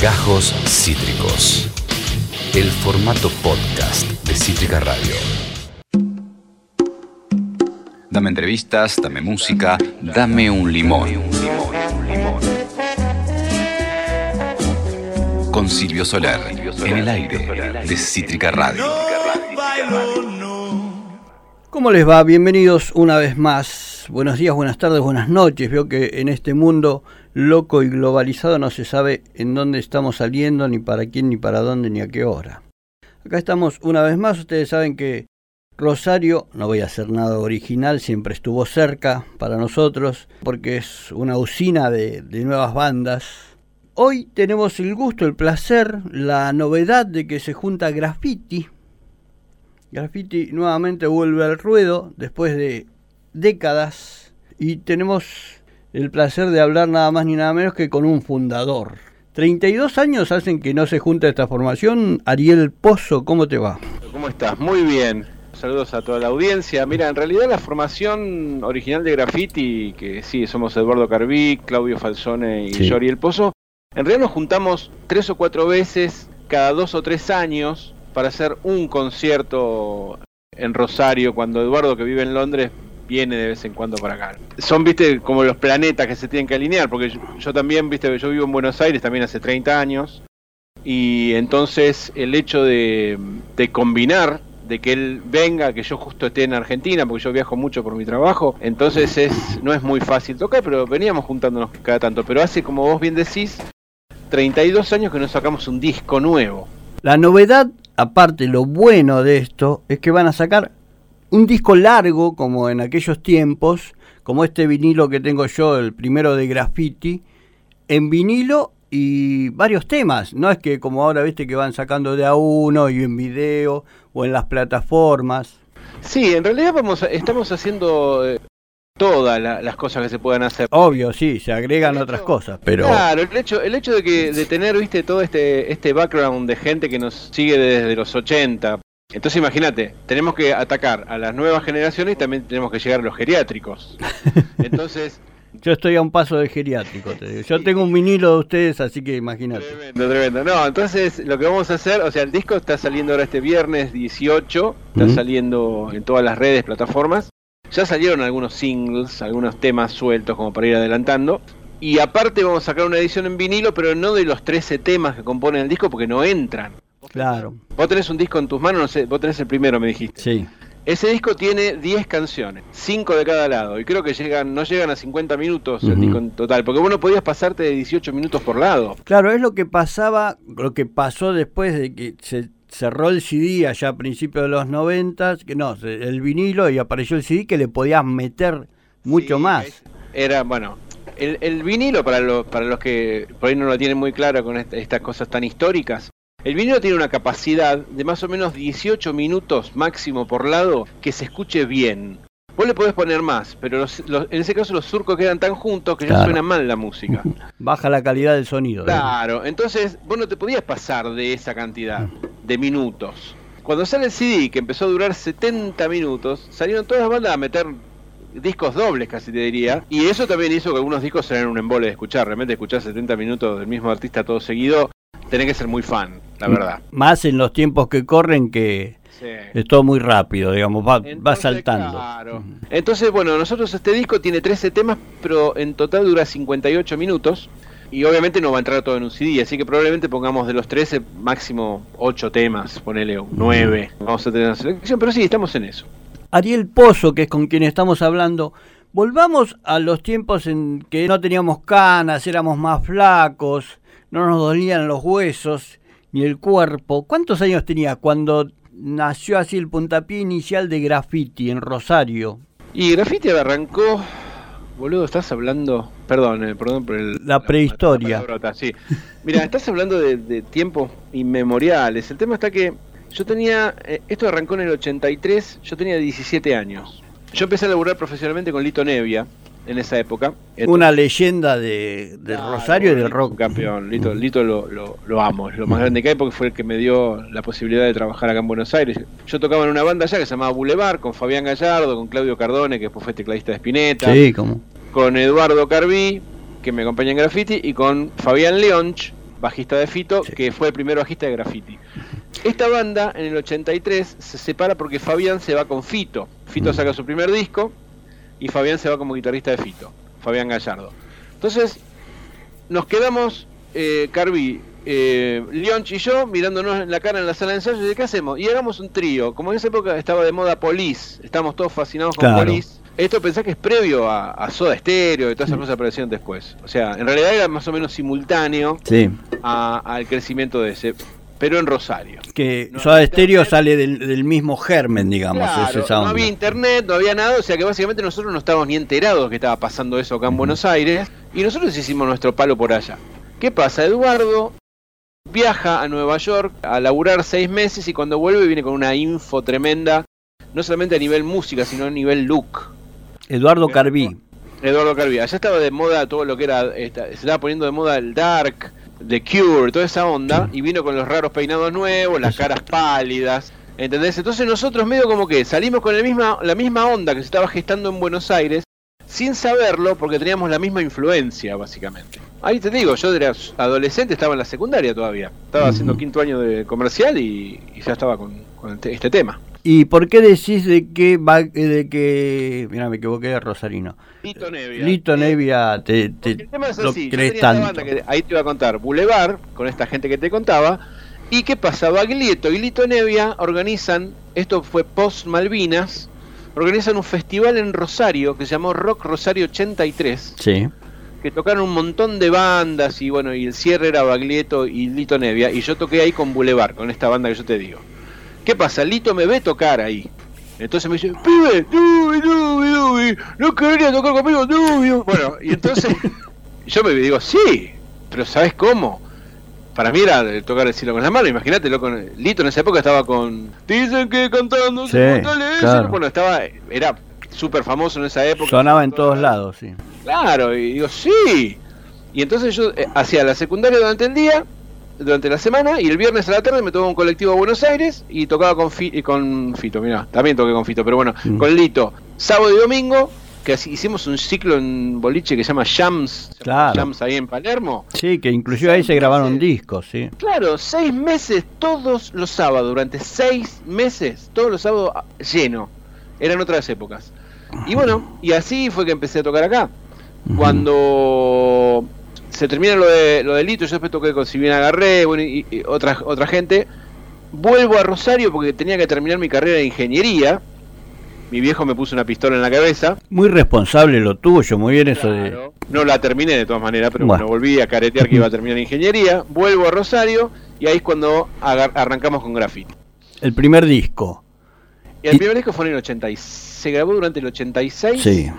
Gajos Cítricos. El formato podcast de Cítrica Radio. Dame entrevistas, dame música, dame un limón. Con Silvio Soler, en el aire de Cítrica Radio. ¿Cómo les va? Bienvenidos una vez más. Buenos días, buenas tardes, buenas noches. Veo que en este mundo loco y globalizado no se sabe en dónde estamos saliendo, ni para quién, ni para dónde, ni a qué hora. Acá estamos una vez más. Ustedes saben que Rosario, no voy a hacer nada original, siempre estuvo cerca para nosotros, porque es una usina de, nuevas bandas. Hoy tenemos el gusto, el placer, la novedad de que se junta Graffiti, Graffiti nuevamente vuelve al ruedo después de décadas y tenemos el placer de hablar nada más ni nada menos que con un fundador. 32 años hacen que no se junta esta formación. Ariel Pozo, ¿cómo te va? ¿Cómo estás? Muy bien. Saludos a toda la audiencia. Mira, en realidad la formación original de Graffiti, que sí, somos Eduardo Carví, Claudio Falsone y Sí. El Pozo, en realidad nos juntamos tres o cuatro veces cada dos o tres años para hacer un concierto en Rosario, cuando Eduardo, que vive en Londres, viene de vez en cuando para acá. Son, viste, como los planetas que se tienen que alinear, porque yo, yo también, viste, yo vivo en Buenos Aires también hace 30 años, y entonces el hecho de, de combinar, de que él venga, que yo justo esté en Argentina, porque yo viajo mucho por mi trabajo, entonces es no es muy fácil tocar, pero veníamos juntándonos cada tanto. Pero hace, como vos bien decís, 32 años que nos sacamos un disco nuevo. La novedad, aparte lo bueno de esto, es que van a sacar un disco largo como en aquellos tiempos, como este vinilo que tengo yo, el primero de Graffiti, en vinilo y varios temas. No es que como ahora viste que van sacando de a uno y en video o en las plataformas. Sí, en realidad vamos estamos haciendo eh, todas la- las cosas que se puedan hacer. Obvio, sí, se agregan otras cosas, pero Claro, el hecho, el hecho de que de tener, viste, todo este, este background de gente que nos sigue desde los 80. Entonces imagínate, tenemos que atacar a las nuevas generaciones y también tenemos que llegar a los geriátricos. Entonces, yo estoy a un paso del geriátrico. te digo. Yo tengo un vinilo de ustedes, así que imagínate. tremendo, tremendo. No, entonces lo que vamos a hacer, o sea, el disco está saliendo ahora este viernes 18, está saliendo en todas las redes, plataformas. Ya salieron algunos singles, algunos temas sueltos como para ir adelantando. Y aparte vamos a sacar una edición en vinilo, pero no de los 13 temas que componen el disco porque no entran. Claro, Vos tenés un disco en tus manos, no sé, vos tenés el primero, me dijiste. sí. Ese disco tiene 10 canciones, 5 de cada lado, y creo que llegan no llegan a 50 minutos el disco en total, porque vos no podías pasarte de 18 minutos por lado. Claro, es lo que pasaba, lo que pasó después de que se cerró el CD allá a principios de los 90, que no, el vinilo y apareció el CD que le podías meter mucho Sí, más. es- Era, bueno, el, el vinilo, para, los para los que por ahí no lo tienen muy claro con esta- estas cosas tan históricas, el vinilo tiene una capacidad de más o menos 18 minutos máximo por lado que se escuche bien. Vos le podés poner más, pero los- los- en ese caso los surcos quedan tan juntos que ya suena mal la música. Baja la calidad del sonido. ¿eh? Claro, entonces vos no te podías pasar de esa cantidad de minutos. Cuando sale el CD, que empezó a durar 70 minutos, salieron todas las bandas a meter discos dobles, casi te diría. Y eso también hizo que algunos discos sean un embole de escuchar. Realmente escuchar 70 minutos del mismo artista todo seguido, tenés que ser muy fan, la verdad. Más en los tiempos que corren que Sí. es todo muy rápido, digamos, va, saltando. claro. Entonces, bueno, nosotros este disco tiene 13 temas, pero en total dura 58 minutos. Y obviamente no va a entrar todo en un CD, así que probablemente pongamos de los 13 máximo 8 temas, ponele 9. Vamos a tener una selección, pero sí, estamos en eso. Ariel Pozo, que es con quien estamos hablando, volvamos a los tiempos en que no teníamos canas, éramos más flacos, no nos dolían los huesos ni el cuerpo. ¿Cuántos años tenía cuando nació así el puntapié inicial de graffiti en Rosario? Y Graffiti arrancó. Boludo, estás hablando. Perdón, eh, perdón por el. La prehistoria. la sí. Mira, estás hablando de, de tiempos inmemoriales. El tema está que yo tenía. eh, esto arrancó en el 83, yo tenía 17 años. Yo empecé a laburar profesionalmente con Lito Nevia en esa época. Una leyenda de, del Rosario y del rock. campeón. Lito, Lito lo, lo- lo amo, es lo más grande que hay porque fue el que me dio la posibilidad de trabajar acá en Buenos Aires. Yo tocaba en una banda allá que se llamaba Boulevard con Fabián Gallardo, con Claudio Cardone, que después fue tecladista de Spinetta, Sí, como. con Eduardo Carví, que me acompaña en graffiti, y con Fabián Leonch, bajista de Fito, que fue el primer bajista de Graffiti. Esta banda en el 83 se separa porque Fabián se va con Fito. Fito saca su primer disco y Fabián se va como guitarrista de Fito, Fabián Gallardo. Entonces, nos quedamos, eh, Carvi, eh, Leonch y yo mirándonos en la cara en la sala de ensayo y de qué hacemos. Y hagamos un trío. Como en esa época estaba de moda Police, estamos todos fascinados con Claro. Police. Esto pensá que es previo a, a Soda Stereo y todas esas cosas aparecieron después. O sea, en realidad era más o menos simultáneo Sí. al crecimiento de ese, pero en Rosario. Que No Soda Stereo sale del, del mismo germen, digamos, es Claro, esa no había internet, no había nada, o sea que básicamente nosotros no estábamos ni enterados que estaba pasando eso acá en Buenos Aires y nosotros hicimos nuestro palo por allá. ¿Qué pasa? Eduardo viaja a Nueva York a laburar seis meses y cuando vuelve viene con una info tremenda, no solamente a nivel música, sino a nivel look. Eduardo Carví. Eduardo Carvía, allá estaba de moda todo lo que era, se estaba poniendo de moda el dark, The Cure, toda esa onda, y vino con los raros peinados nuevos, las caras pálidas, ¿entendés? Entonces nosotros medio como que salimos con el misma, la misma onda que se estaba gestando en Buenos Aires, sin saberlo, porque teníamos la misma influencia, básicamente. Ahí te digo, yo era adolescente, estaba en la secundaria todavía, estaba haciendo quinto año de comercial y, y ya estaba con, con este- este tema. ¿Y por qué decís de que va, de que mira me equivoqué de Rosarino? Lito Nevia. Lito Eh, Nevia te, el tema es lo así, yo crees tanto. banda que ahí te iba a contar, Boulevard, con esta gente que te contaba, y qué pasa, Baglietto y Lito Nevia organizan, esto fue post Malvinas, organizan un festival en Rosario que se llamó Rock Rosario 83, Sí. que tocaron un montón de bandas y bueno, y el cierre era Baglietto y Lito Nevia, y yo toqué ahí con Boulevard, con esta banda que yo te digo. ¿Qué pasa? Lito me ve tocar ahí. Entonces me dice, pibe, Dubi, Dubi, Dubi, no quería tocar conmigo, Dubi. Bueno, y entonces yo me digo, sí, pero ¿sabes cómo? Para mí era tocar el cielo con la mano, imagínate, loco, Lito en esa época estaba con... Dicen que cantando Sí, se fortalece". claro. Bueno, estaba, era súper famoso en esa época. Sonaba en todos lados, sí. Claro, y digo, sí. Y entonces yo eh, hacía la secundaria durante el día, durante la semana, y el viernes a la tarde me tomaba un colectivo a Buenos Aires y tocaba con, Fi- y con Fito, mira, también toqué con Fito, pero bueno, Mm. con Lito. Sábado y domingo, que hicimos un ciclo en boliche que se llama Jams, Claro. Jams ahí en Palermo. Sí, que inclusive ahí se grabaron discos, sí. Claro, seis meses todos los sábados, durante seis meses, todos los sábados ah, lleno. Eran otras épocas. Y bueno, y así fue que empecé a tocar acá. Cuando se termina lo de, lo de Lito, yo después toqué con Silvina Garré bueno, y, y otra, otra gente. Vuelvo a Rosario porque tenía que terminar mi carrera de ingeniería. Mi viejo me puso una pistola en la cabeza. Muy responsable lo tuyo, muy bien eso de... No la terminé de todas maneras, pero Bueno. bueno, volví a caretear que iba a terminar ingeniería. Vuelvo a Rosario y ahí es cuando arrancamos con graffiti. El primer disco. Y el Y- primer disco fue en el 86. Se grabó durante el 86. Sí.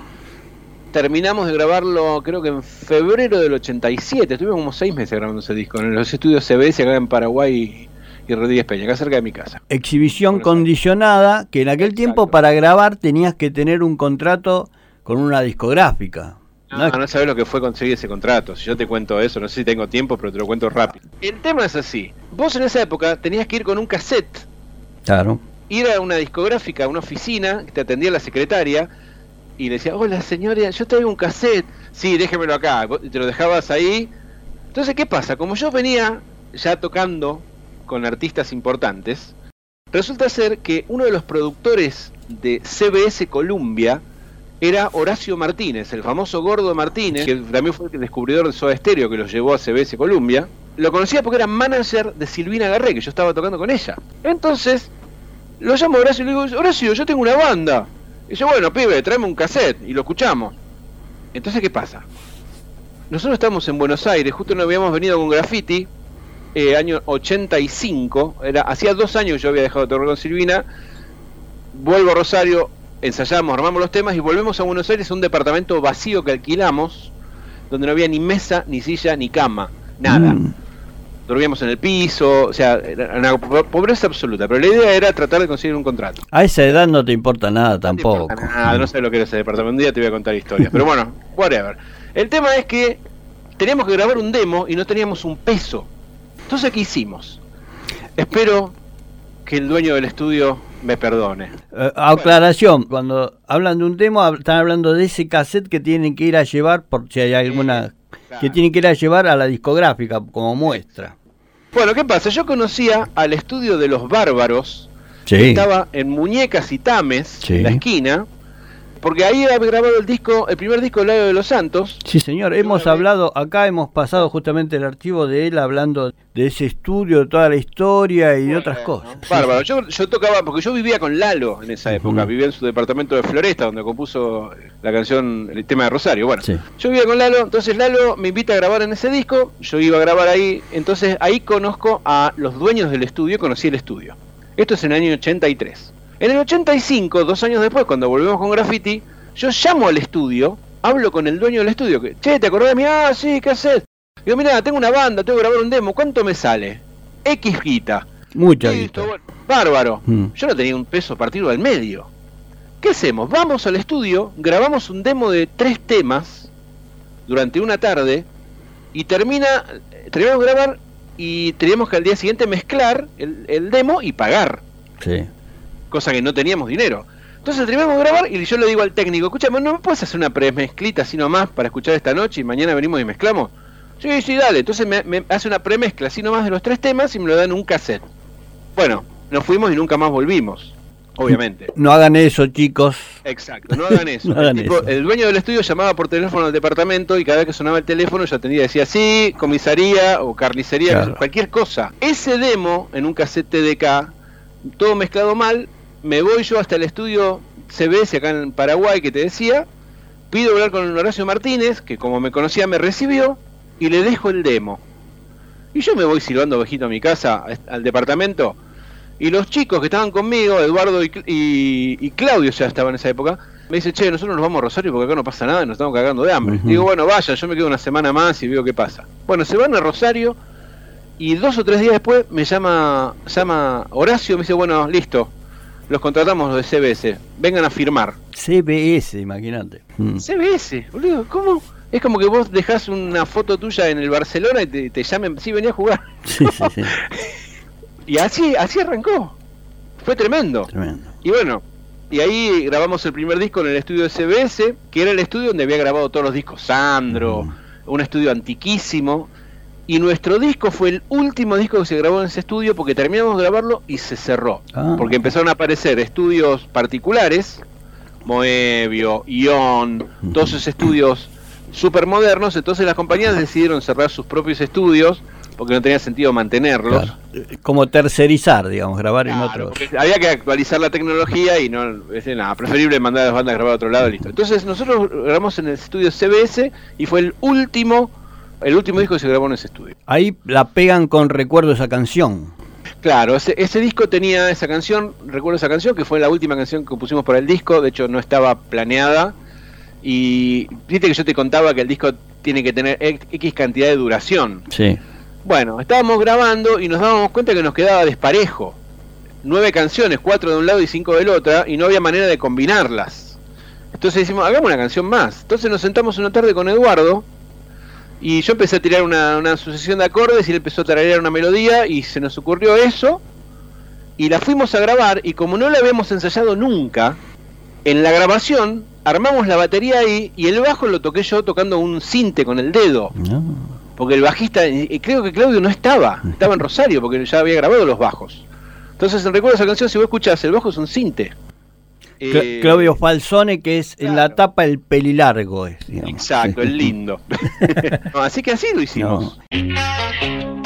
Terminamos de grabarlo, creo que en febrero del 87. Estuvimos como seis meses grabando ese disco en los estudios CBS acá en Paraguay y Rodríguez Peña, acá cerca de mi casa. Exhibición condicionada, que en aquel tiempo para grabar tenías que tener un contrato con una discográfica. No, ¿no? no sabes lo que fue conseguir ese contrato. Si yo te cuento eso, no sé si tengo tiempo, pero te lo cuento rápido. El tema es así. Vos en esa época tenías que ir con un cassette Claro. ir a una discográfica, a una oficina, que te atendía la secretaria, y le decía, hola señora, yo traigo un cassette. Sí, déjemelo acá. Y Te lo dejabas ahí. Entonces, ¿qué pasa? Como yo venía ya tocando con artistas importantes, resulta ser que uno de los productores de CBS Columbia era Horacio Martínez, el famoso Gordo Martínez, que también fue el descubridor de Soda que los llevó a CBS Columbia. Lo conocía porque era manager de Silvina Garré, que yo estaba tocando con ella. Entonces, lo llamo Horacio y le digo, Horacio, yo tengo una banda. Y dice, bueno, pibe, tráeme un cassette y lo escuchamos. Entonces, ¿qué pasa? Nosotros estamos en Buenos Aires, justo nos habíamos venido con graffiti, eh, año 85, era, hacía dos años que yo había dejado de tocar con Silvina, vuelvo a Rosario, ensayamos, armamos los temas y volvemos a Buenos Aires a un departamento vacío que alquilamos, donde no había ni mesa, ni silla, ni cama, nada Mm. Dormíamos en el piso, o sea, era una po- pobreza absoluta. Pero la idea era tratar de conseguir un contrato. A esa edad no te importa nada No tampoco. importa nada, no sé lo que era ese departamento. Un día te voy a contar historias. Pero bueno, whatever. El tema es que teníamos que grabar un demo y no teníamos un peso. Entonces, ¿qué hicimos? Espero que el dueño del estudio me perdone. Eh, aclaración, cuando hablan de un hab- están hablando de ese cassette que tienen que ir a llevar por si hay alguna que tiene que ir a llevar a la discográfica como muestra. Bueno, ¿qué pasa? Yo conocía al estudio de los bárbaros, Sí. que estaba en Muñecas y Tames, Sí. en la esquina, porque ahí había grabado el disco, el primer disco de Lago de los Santos. Sí, señor, hemos hablado, acá hemos pasado justamente el archivo de él hablando de ese estudio, de toda la historia y de otras cosas. Sí, Bárbaro. Yo, yo tocaba, porque yo vivía con Lalo en esa época, vivía en su departamento de Floresta, donde compuso la canción, el tema de Rosario. Bueno, Sí. yo vivía con Lalo, entonces Lalo me invita a grabar en ese disco, yo iba a grabar ahí, entonces ahí conozco a los dueños del estudio, conocí el estudio. Esto es en el año 83. En el 85, dos años después, cuando volvemos con Graffiti, yo llamo al estudio, hablo con el dueño del estudio, que, che, ¿te acordás de mí? Ah, sí, ¿qué haces? Digo, mira, tengo una banda, tengo que grabar un demo, ¿cuánto me sale? X guita. Mucha guita. bueno, bárbaro. Mm. Yo no tenía un peso partido al medio. ¿Qué hacemos? Vamos al estudio, grabamos un demo de tres temas durante una tarde y termina, terminamos de grabar y teníamos que al día siguiente mezclar el, el demo y pagar, Sí. Cosa que no teníamos dinero. Entonces terminamos de grabar y yo le digo al técnico, escúchame, ¿no me puedes hacer una premezclita así nomás para escuchar esta noche y mañana venimos y mezclamos? Sí, sí, dale. Entonces me, me hace una premezcla así nomás de los tres temas y me lo dan en un cassette. Bueno, nos fuimos y nunca más volvimos, obviamente. No hagan eso, chicos. Exacto, no hagan eso. No hagan el, tipo- eso. el dueño del estudio llamaba por teléfono al departamento y cada vez que sonaba el teléfono yo atendía y decía sí, comisaría o carnicería, Claro. cualquier cosa. Ese demo en un cassette TDK, todo mezclado mal, me voy yo hasta el estudio CBS acá en Paraguay que te decía, pido hablar con Horacio Martínez, que como me conocía me recibió, y le dejo el demo. Y yo me voy silbando ovejito a mi casa, al departamento, y los chicos que estaban conmigo, Eduardo y, y- y Claudio ya estaban en esa época, me dice, che, nosotros nos vamos a Rosario porque acá no pasa nada, nos estamos cagando de hambre. Digo, bueno, vaya, yo me quedo una semana más y veo qué pasa. Bueno, se van a Rosario y dos o tres días después me llama, llama Horacio, me dice, bueno, listo, los contratamos los de CBS, vengan a firmar. CBS, imagínate. Mm. CBS, boludo, ¿cómo? Es como que vos dejás una foto tuya en el Barcelona y te, te llamen, sí, venía a jugar. Sí, sí, sí. Y así, así arrancó. Fue tremendo. Tremendo. Y bueno, y ahí grabamos el primer disco en el estudio de CBS, que era el estudio donde había grabado todos los discos Sandro, Mm. un estudio antiquísimo. Y nuestro disco fue el último disco que se grabó en ese estudio porque terminamos de grabarlo y se cerró. Ah. Porque empezaron a aparecer estudios particulares, Moebio, Ion, todos esos estudios super modernos. Entonces las compañías decidieron cerrar sus propios estudios porque no tenía sentido mantenerlos. Claro. Eh, Como tercerizar, digamos, grabar en Claro, porque había que actualizar la tecnología y no es nada, preferible mandar a las bandas a grabar a otro lado y listo. Entonces nosotros grabamos en el estudio CBS y fue el último el último disco que se grabó en ese estudio. Ahí la pegan con recuerdo esa canción. Claro, ese, ese disco tenía esa canción, recuerdo esa canción, que fue la última canción que pusimos para el disco, de hecho no estaba planeada. Y viste que yo te contaba que el disco tiene que tener X cantidad de duración. Sí. Bueno, estábamos grabando y nos dábamos cuenta que nos quedaba desparejo. Nueve canciones, cuatro de un lado y cinco del otro, y no había manera de combinarlas. Entonces decimos, hagamos una canción más. Entonces nos sentamos una tarde con Eduardo y yo empecé a tirar una, una sucesión de acordes y él empezó a tararear una melodía y se nos ocurrió eso y la fuimos a grabar y como no la habíamos ensayado nunca, en la grabación armamos la batería ahí y el bajo lo toqué yo tocando un cinte con el dedo. No. Porque el bajista, y creo que Claudio no estaba, estaba en Rosario porque ya había grabado los bajos. Entonces, recuerdo esa canción, si vos escuchás, el bajo es un cinte. Eh, Claudio Falsone, que es en la tapa el pelilargo. Es. Exacto, el lindo. No, así que así lo hicimos. Recuerdo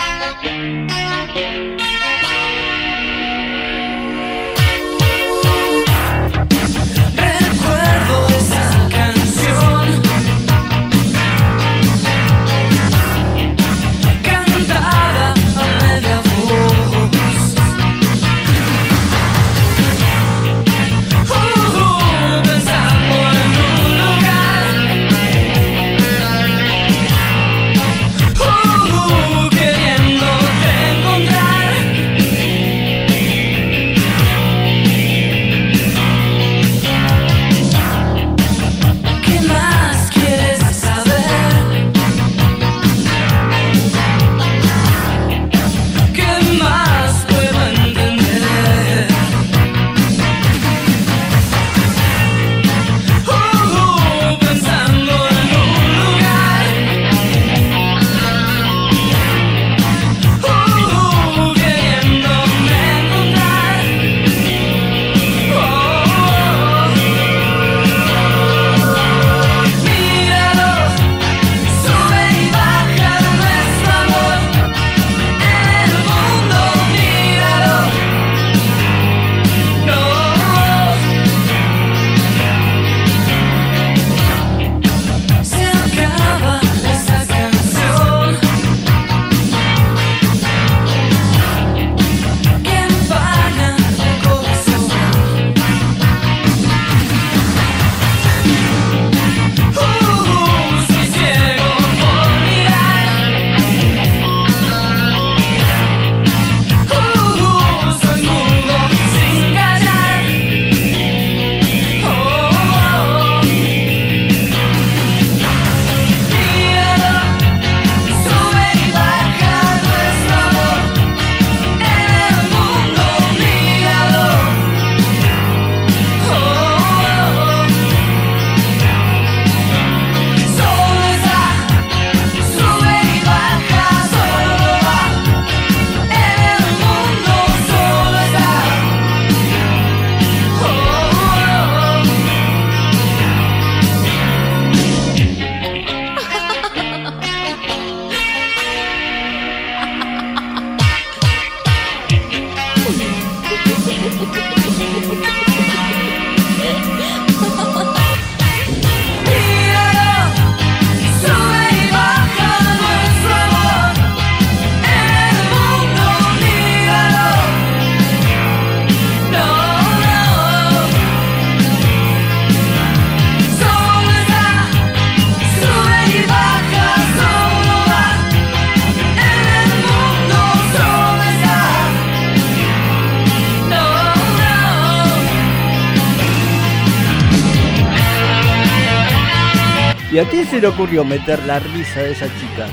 ¿Y a quién se le ocurrió meter la risa de esa chica?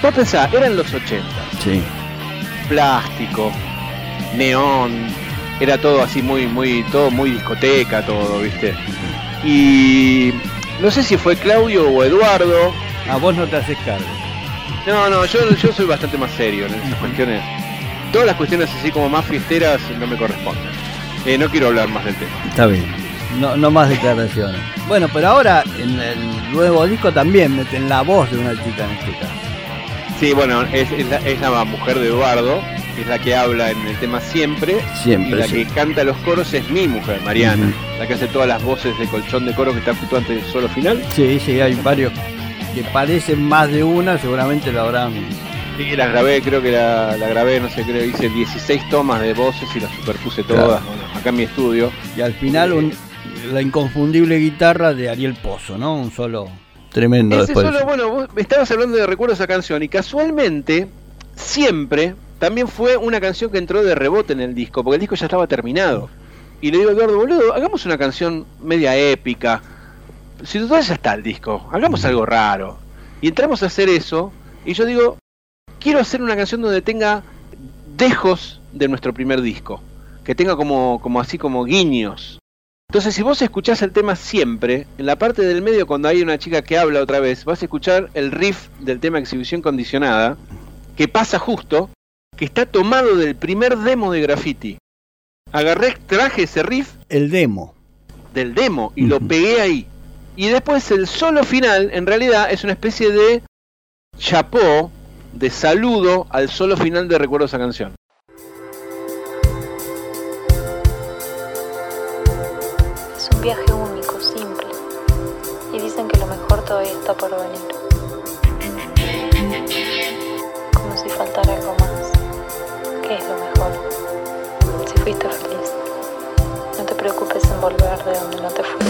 Vos pensás, eran los 80, Sí. plástico, neón, era todo así muy, muy, todo muy discoteca, todo, ¿viste? Y no sé si fue Claudio o Eduardo. A vos no te haces cargo. No, no, yo, yo soy bastante más serio en esas cuestiones. Todas las cuestiones así como más fiesteras no me corresponden. Eh, no quiero hablar más del tema. Está bien. No, no más declaraciones. Bueno, pero ahora en el nuevo disco también meten la voz de una chica en este caso. Sí, bueno, es, es la, es la mujer de Eduardo, que es la que habla en el tema siempre. Siempre, Y la sí. que canta los coros es mi mujer, Mariana. La que hace todas las voces de colchón de coro que está justo antes del solo final. Sí, sí, hay varios que parecen más de una, seguramente lo habrán. Sí, las grabé, creo que la, la grabé, no sé, creo, hice 16 tomas de voces y las superpuse todas Claro. bueno, acá en mi estudio. Y al final un- la inconfundible guitarra de Ariel Pozo, ¿no? Un solo tremendo Ese después. solo, bueno, vos me estabas hablando de recuerdo esa canción y casualmente, siempre, también fue una canción que entró de rebote en el disco, porque el disco ya estaba terminado. Y le digo a Eduardo, boludo, hagamos una canción media épica. Si total ya está el disco, hagamos algo raro. Y entramos a hacer eso, y yo digo, quiero hacer una canción donde tenga dejos de nuestro primer disco, que tenga como, como así como guiños. Entonces, si vos escuchás el tema siempre, en la parte del medio, cuando hay una chica que habla otra vez, vas a escuchar el riff del tema Exhibición Condicionada, que pasa justo, que está tomado del primer demo de Graffiti. Agarré, traje ese riff El demo. del demo y lo pegué ahí. Y después el solo final, en realidad, es una especie de chapó, de saludo al solo final de Recuerdo esa canción. Viaje único, simple. Y dicen que lo mejor todavía está por venir. Como si faltara algo más. ¿Qué es lo mejor? Si fuiste feliz, no te preocupes en volver de donde no te fuiste.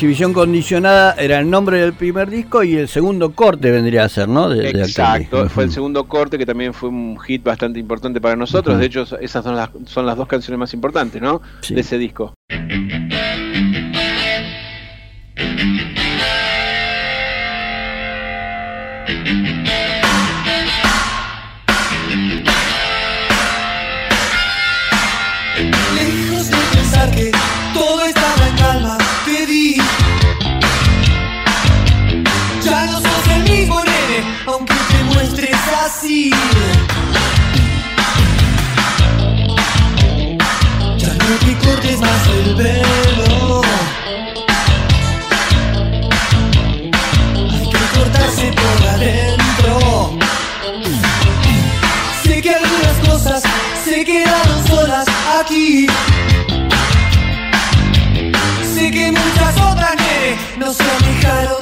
Exhibición condicionada era el nombre del primer disco y el segundo corte vendría a ser, ¿no? De- Exacto, fue el Ujú. segundo corte que también fue un hit bastante importante para nosotros. De hecho, esas son las, son las dos canciones más importantes, ¿no? Sí. De ese disco. Hay que cortarse por adentro. Sé que algunas cosas se quedaron solas aquí. Sé que muchas otras nene, no se alejaron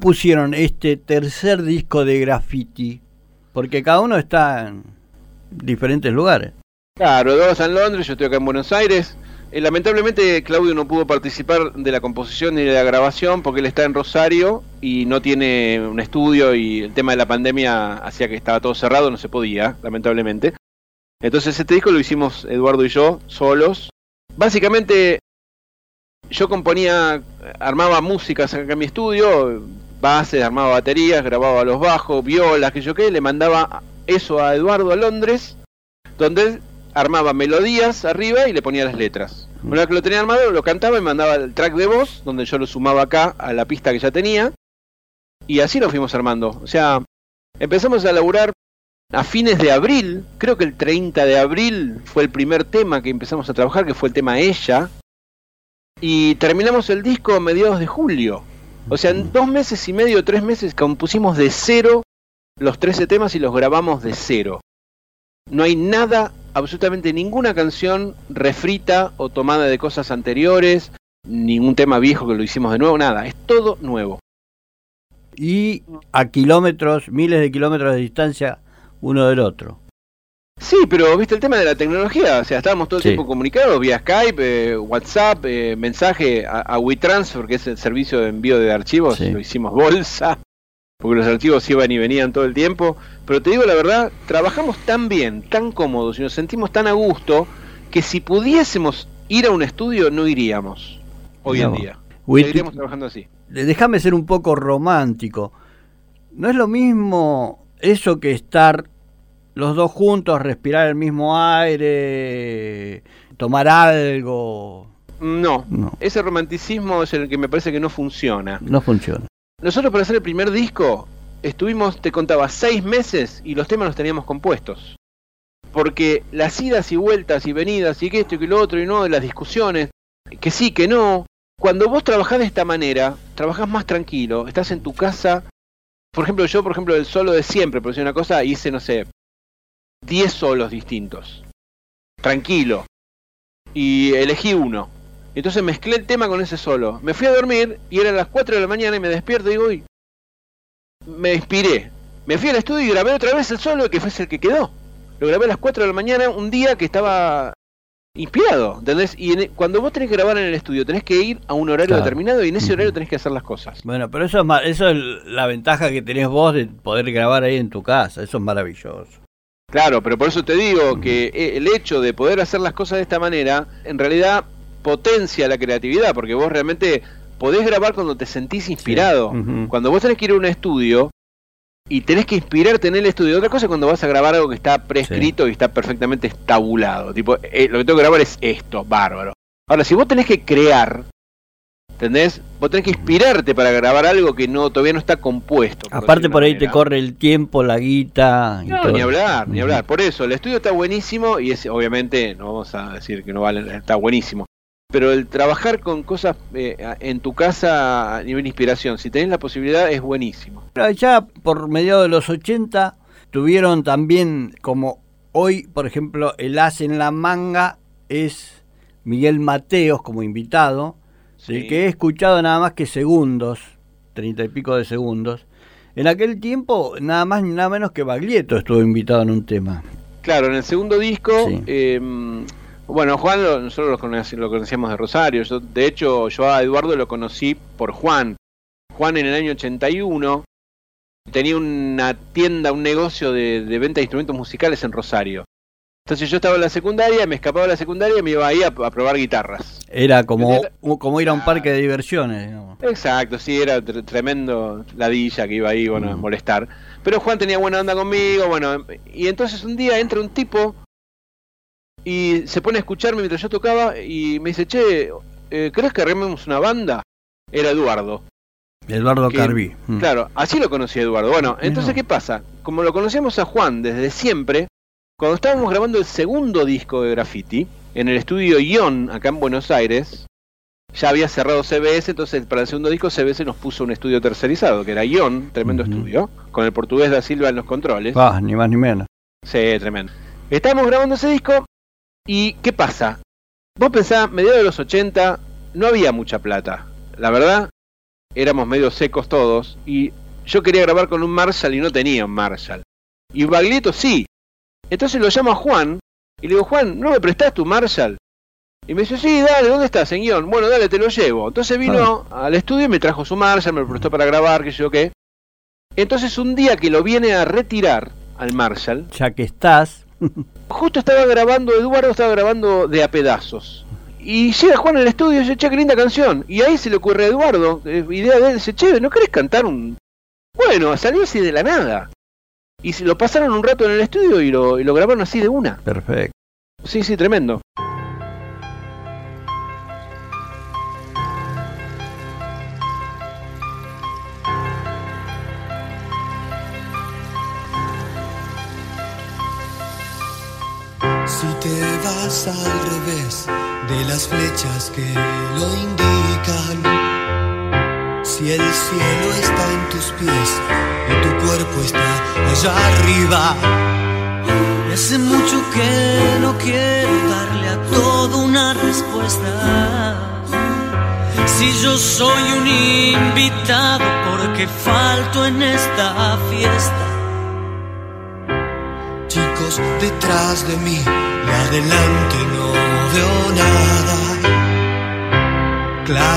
compusieron este tercer disco de graffiti? Porque cada uno está en diferentes lugares. Claro, Eduardo está en Londres, yo estoy acá en Buenos Aires. Eh, lamentablemente Claudio no pudo participar de la composición ni de la grabación porque él está en Rosario y no tiene un estudio y el tema de la pandemia hacía que estaba todo cerrado, no se podía, lamentablemente. Entonces este disco lo hicimos Eduardo y yo solos. Básicamente yo componía, armaba músicas acá en mi estudio, bases, armaba baterías, grababa los bajos, violas, que yo qué, le mandaba eso a Eduardo a Londres, donde él armaba melodías arriba y le ponía las letras. Una vez que lo tenía armado, lo cantaba y mandaba el track de voz, donde yo lo sumaba acá a la pista que ya tenía, y así lo fuimos armando. O sea, empezamos a laburar a fines de abril, creo que el 30 de abril fue el primer tema que empezamos a trabajar, que fue el tema Ella, y terminamos el disco a mediados de julio. O sea, en dos meses y medio, tres meses, compusimos de cero los 13 temas y los grabamos de cero. No hay nada, absolutamente ninguna canción refrita o tomada de cosas anteriores, ningún tema viejo que lo hicimos de nuevo, nada, es todo nuevo. Y a kilómetros, miles de kilómetros de distancia uno del otro. Sí, pero viste el tema de la tecnología, o sea, estábamos todo el Sí. tiempo comunicados vía Skype, eh, WhatsApp, eh, mensaje a, a WeTransfer, que es el servicio de envío de archivos, Sí. lo hicimos bolsa, porque los archivos iban y venían todo el tiempo. Pero te digo la verdad, trabajamos tan bien, tan cómodos y nos sentimos tan a gusto que si pudiésemos ir a un estudio no iríamos hoy en día. Seguiríamos trabajando así. déjame ser un poco romántico. No es lo mismo eso que estar los dos juntos, respirar el mismo aire, tomar algo. No, No, ese romanticismo es el que me parece que no funciona. no funciona. Nosotros para hacer el primer disco estuvimos, te contaba, seis meses y los temas los teníamos compuestos. Porque las idas y vueltas y venidas y que esto y que lo otro y no, las discusiones, que sí, que no. Cuando vos trabajás de esta manera, trabajás más tranquilo, estás en tu casa. Por ejemplo, yo, por ejemplo, el solo de siempre, por decir una cosa, hice, no sé, 10 solos distintos. Tranquilo. Y elegí uno. Entonces mezclé el tema con ese solo. Me fui a dormir y eran las 4 de la mañana y me despierto y digo, uy, me inspiré. Me fui al estudio y grabé otra vez el solo que fue el que quedó. Lo grabé a las 4 de la mañana, un día que estaba inspirado, ¿entendés? Y en- cuando vos tenés que grabar en el estudio, tenés que ir a un horario Claro. determinado y en ese horario tenés que hacer las cosas. Bueno, pero eso es, eso es la ventaja que tenés vos de poder grabar ahí en tu casa. Eso es maravilloso. Claro, pero por eso te digo que eh, el hecho de poder hacer las cosas de esta manera, en realidad potencia la creatividad, porque vos realmente podés grabar cuando te sentís inspirado. Cuando vos tenés que ir a un estudio y tenés que inspirarte en el estudio, otra cosa es cuando vas a grabar algo que está prescrito y está perfectamente estabulado. Tipo, eh, lo que tengo que grabar es esto, bárbaro. Ahora, si vos tenés que crear, ¿entendés? Vos tenés que inspirarte para grabar algo que no todavía no está compuesto. por Aparte por ahí te corre el tiempo, la guita. y No, todo. ni hablar, ni hablar. Por eso, el estudio está buenísimo y es obviamente, no vamos a decir que no vale, está buenísimo. Pero el trabajar con cosas eh, en tu casa a nivel de inspiración, si tenés la posibilidad, es buenísimo. Allá por mediados de los 80 tuvieron también como hoy, por ejemplo, el as en la manga es Miguel Mateos como invitado, del que he escuchado nada más que segundos, treinta y pico de segundos. En aquel tiempo nada más ni nada menos que Baglietto estuvo invitado en un tema. Claro, en el segundo disco, Sí. eh, bueno, Juan lo- nosotros lo, conocíamos de Rosario. Yo, de hecho, yo a Eduardo lo conocí por Juan. Juan en el año 81 tenía una tienda, un negocio de, de venta de instrumentos musicales en Rosario. Entonces yo estaba en la secundaria, me escapaba de la secundaria y me iba ahí a, a probar guitarras. Era como, como ir a un parque de diversiones. digamos. Exacto, sí, era tre- tremendo ladilla que iba ahí, bueno, a Mm. molestar. Pero Juan tenía buena onda conmigo, bueno, y entonces un día entra un tipo y se pone a escucharme mientras yo tocaba y me dice, che, eh, ¿crees que armemos una banda? Era Eduardo. Eduardo Que- Carví. Mm. Claro, así lo conocí a Eduardo. Bueno, entonces. ¿qué pasa? Como lo conocíamos a Juan desde siempre, cuando estábamos grabando el segundo disco de Graffiti, en el estudio Ion, acá en Buenos Aires, ya había cerrado CBS, entonces para el segundo disco CBS nos puso un estudio tercerizado, que era Ion, tremendo estudio, con el portugués da Silva en los controles. Ah, ni más ni menos. Sí, tremendo. Estábamos grabando ese disco y ¿qué pasa? Vos pensás, mediados de los 80 no había mucha plata. La verdad, éramos medio secos todos y yo quería grabar con un Marshall y no tenía un Marshall. Y Baglietto sí. Entonces lo llamo a Juan y le digo, Juan, ¿no me prestás tu Marshall? Y me dice, sí, dale, ¿dónde estás, en guion? Bueno, dale, te lo llevo. Entonces vino al estudio y me trajo su Marshall, me lo prestó para grabar, que sé yo qué. Entonces un día que lo viene a retirar al Marshall, Ya que estás, justo estaba grabando, Eduardo estaba grabando de a pedazos. Y llega Juan al estudio y dice, che, qué linda canción. Y ahí se le ocurre a Eduardo, eh, idea de él, dice, che, ¿no querés cantar un...? Bueno, salió así de la nada. Y se lo pasaron un rato en el estudio y lo, y lo grabaron así de una. perfecto. Sí, sí, tremendo. Si te vas al revés de las flechas que lo indican, si el cielo está en tus pies y tu cuerpo está allá arriba, hace mucho que no quiero darle a todo una respuesta. Si yo soy un invitado porque falto en esta fiesta. chicos detrás de mí y adelante no veo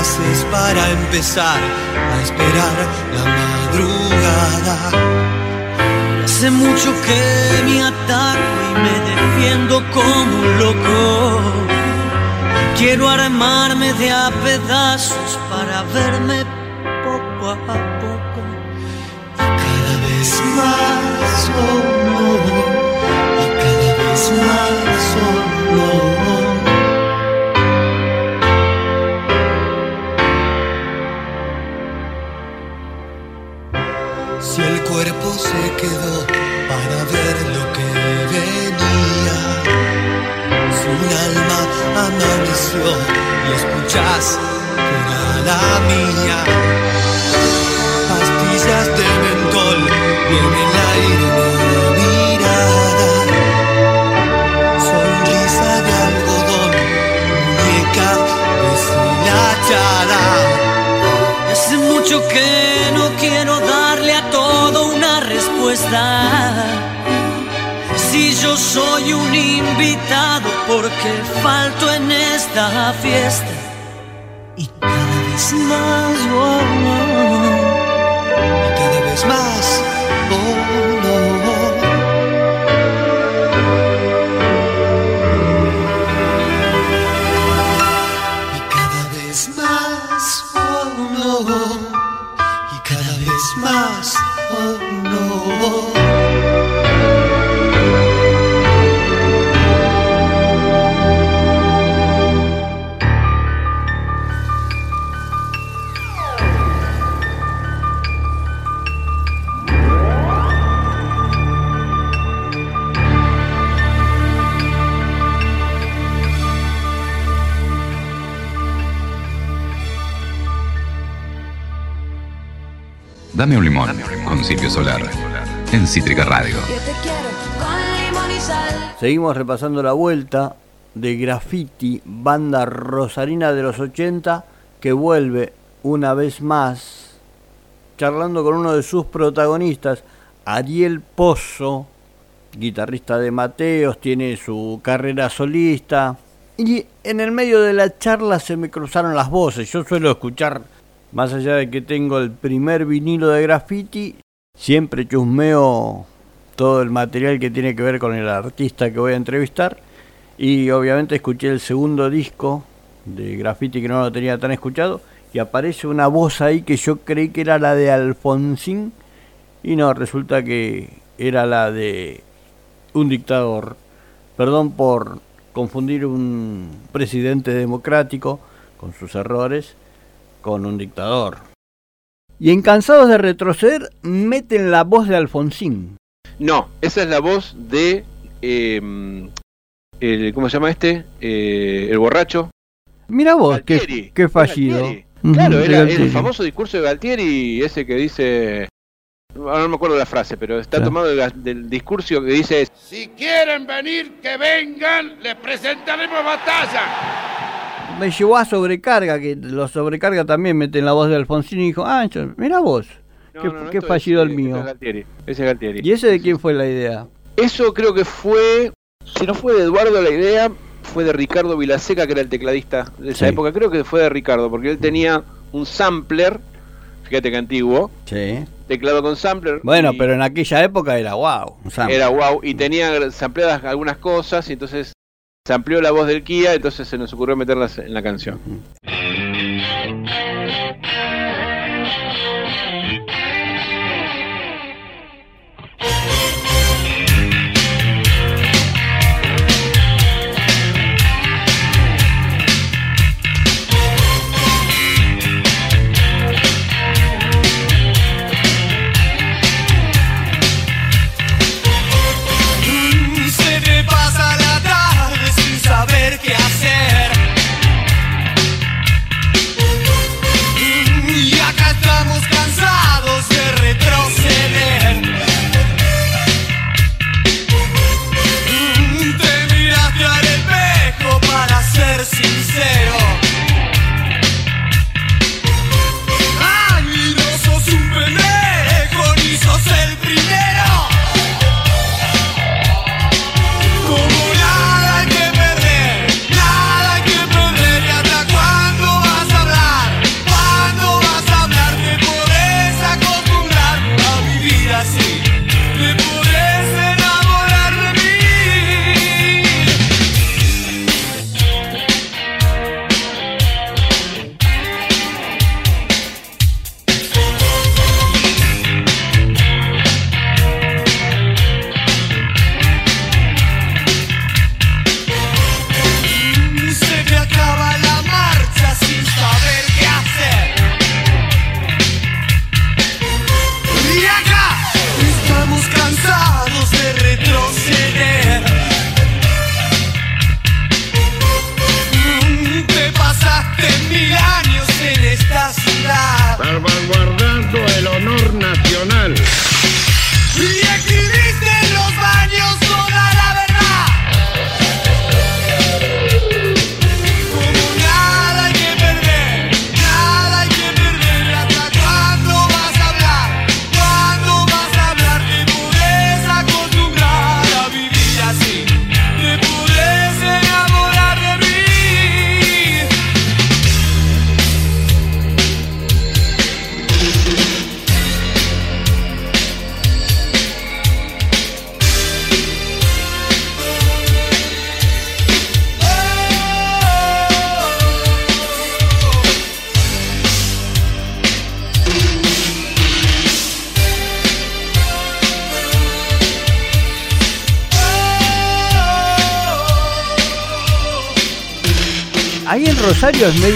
Clases para empezar a esperar la madrugada. Hace mucho que me ataco y me defiendo como un loco. Quiero armarme de a pedazos para verme poco a poco. Cada vez más solo y cada vez más solo. Se quedó para ver lo que venía, si un alma amaneció y escuchás que era la mía. Pastillas de mentol y en el aire una mirada, sonrisa de algodón, muñeca deshilachada. Hace mucho que no quiero Si yo soy un invitado porque falto en esta fiesta y cada vez más, oh, Dame un limón con Silvio Solar en Cítrica Radio. Yo te quiero con limón y sal. Seguimos repasando la vuelta de Graffiti, banda rosarina de los 80, que vuelve una vez más charlando con uno de sus protagonistas, Ariel Pozo, guitarrista de Mateos, tiene su carrera solista. Y en el medio de la charla se me cruzaron las voces. Yo suelo escuchar, más allá de que tengo el primer vinilo de graffiti, siempre chusmeo todo el material que tiene que ver con el artista que voy a entrevistar. Y obviamente escuché el segundo disco de graffiti que no lo tenía tan escuchado. Y aparece una voz ahí que yo creí que era la de Alfonsín. Y no, resulta que era la de un dictador. Perdón por confundir un presidente democrático con sus errores con un dictador. Y en Cansados de Retroceder meten la voz de Alfonsín. No, esa es la voz de. eh, el, ¿Cómo se llama este? Eh, el borracho. Mira vos, Galtieri. qué, qué fallido. Galtieri. Claro, era Galtieri. el famoso discurso de Galtieri, ese que dice. Ahora no me acuerdo la frase, pero está Claro. tomado del, del discurso que dice: Si quieren venir, que vengan, les presentaremos batalla. Me llevó a sobrecarga, que los sobrecarga también meten la voz de Alfonsín y dijo, ah, mira vos, No, qué, no, no, qué esto fallido es, el mío. Ese es Galtieri. Es Galtieri. ¿Y ese de quién fue la idea? Eso creo que fue. Si no fue de Eduardo la idea, fue de Ricardo Vilaseca, que era el tecladista de esa Sí. época. Creo que fue de Ricardo, porque él tenía un sampler. Fíjate que antiguo. Sí. Teclado con sampler. Bueno, y pero en aquella época era wow. un. Era wow. Y tenía sampleadas algunas cosas. Y entonces se amplió la voz del Kia. Entonces se nos ocurrió meterlas en la canción. sincero.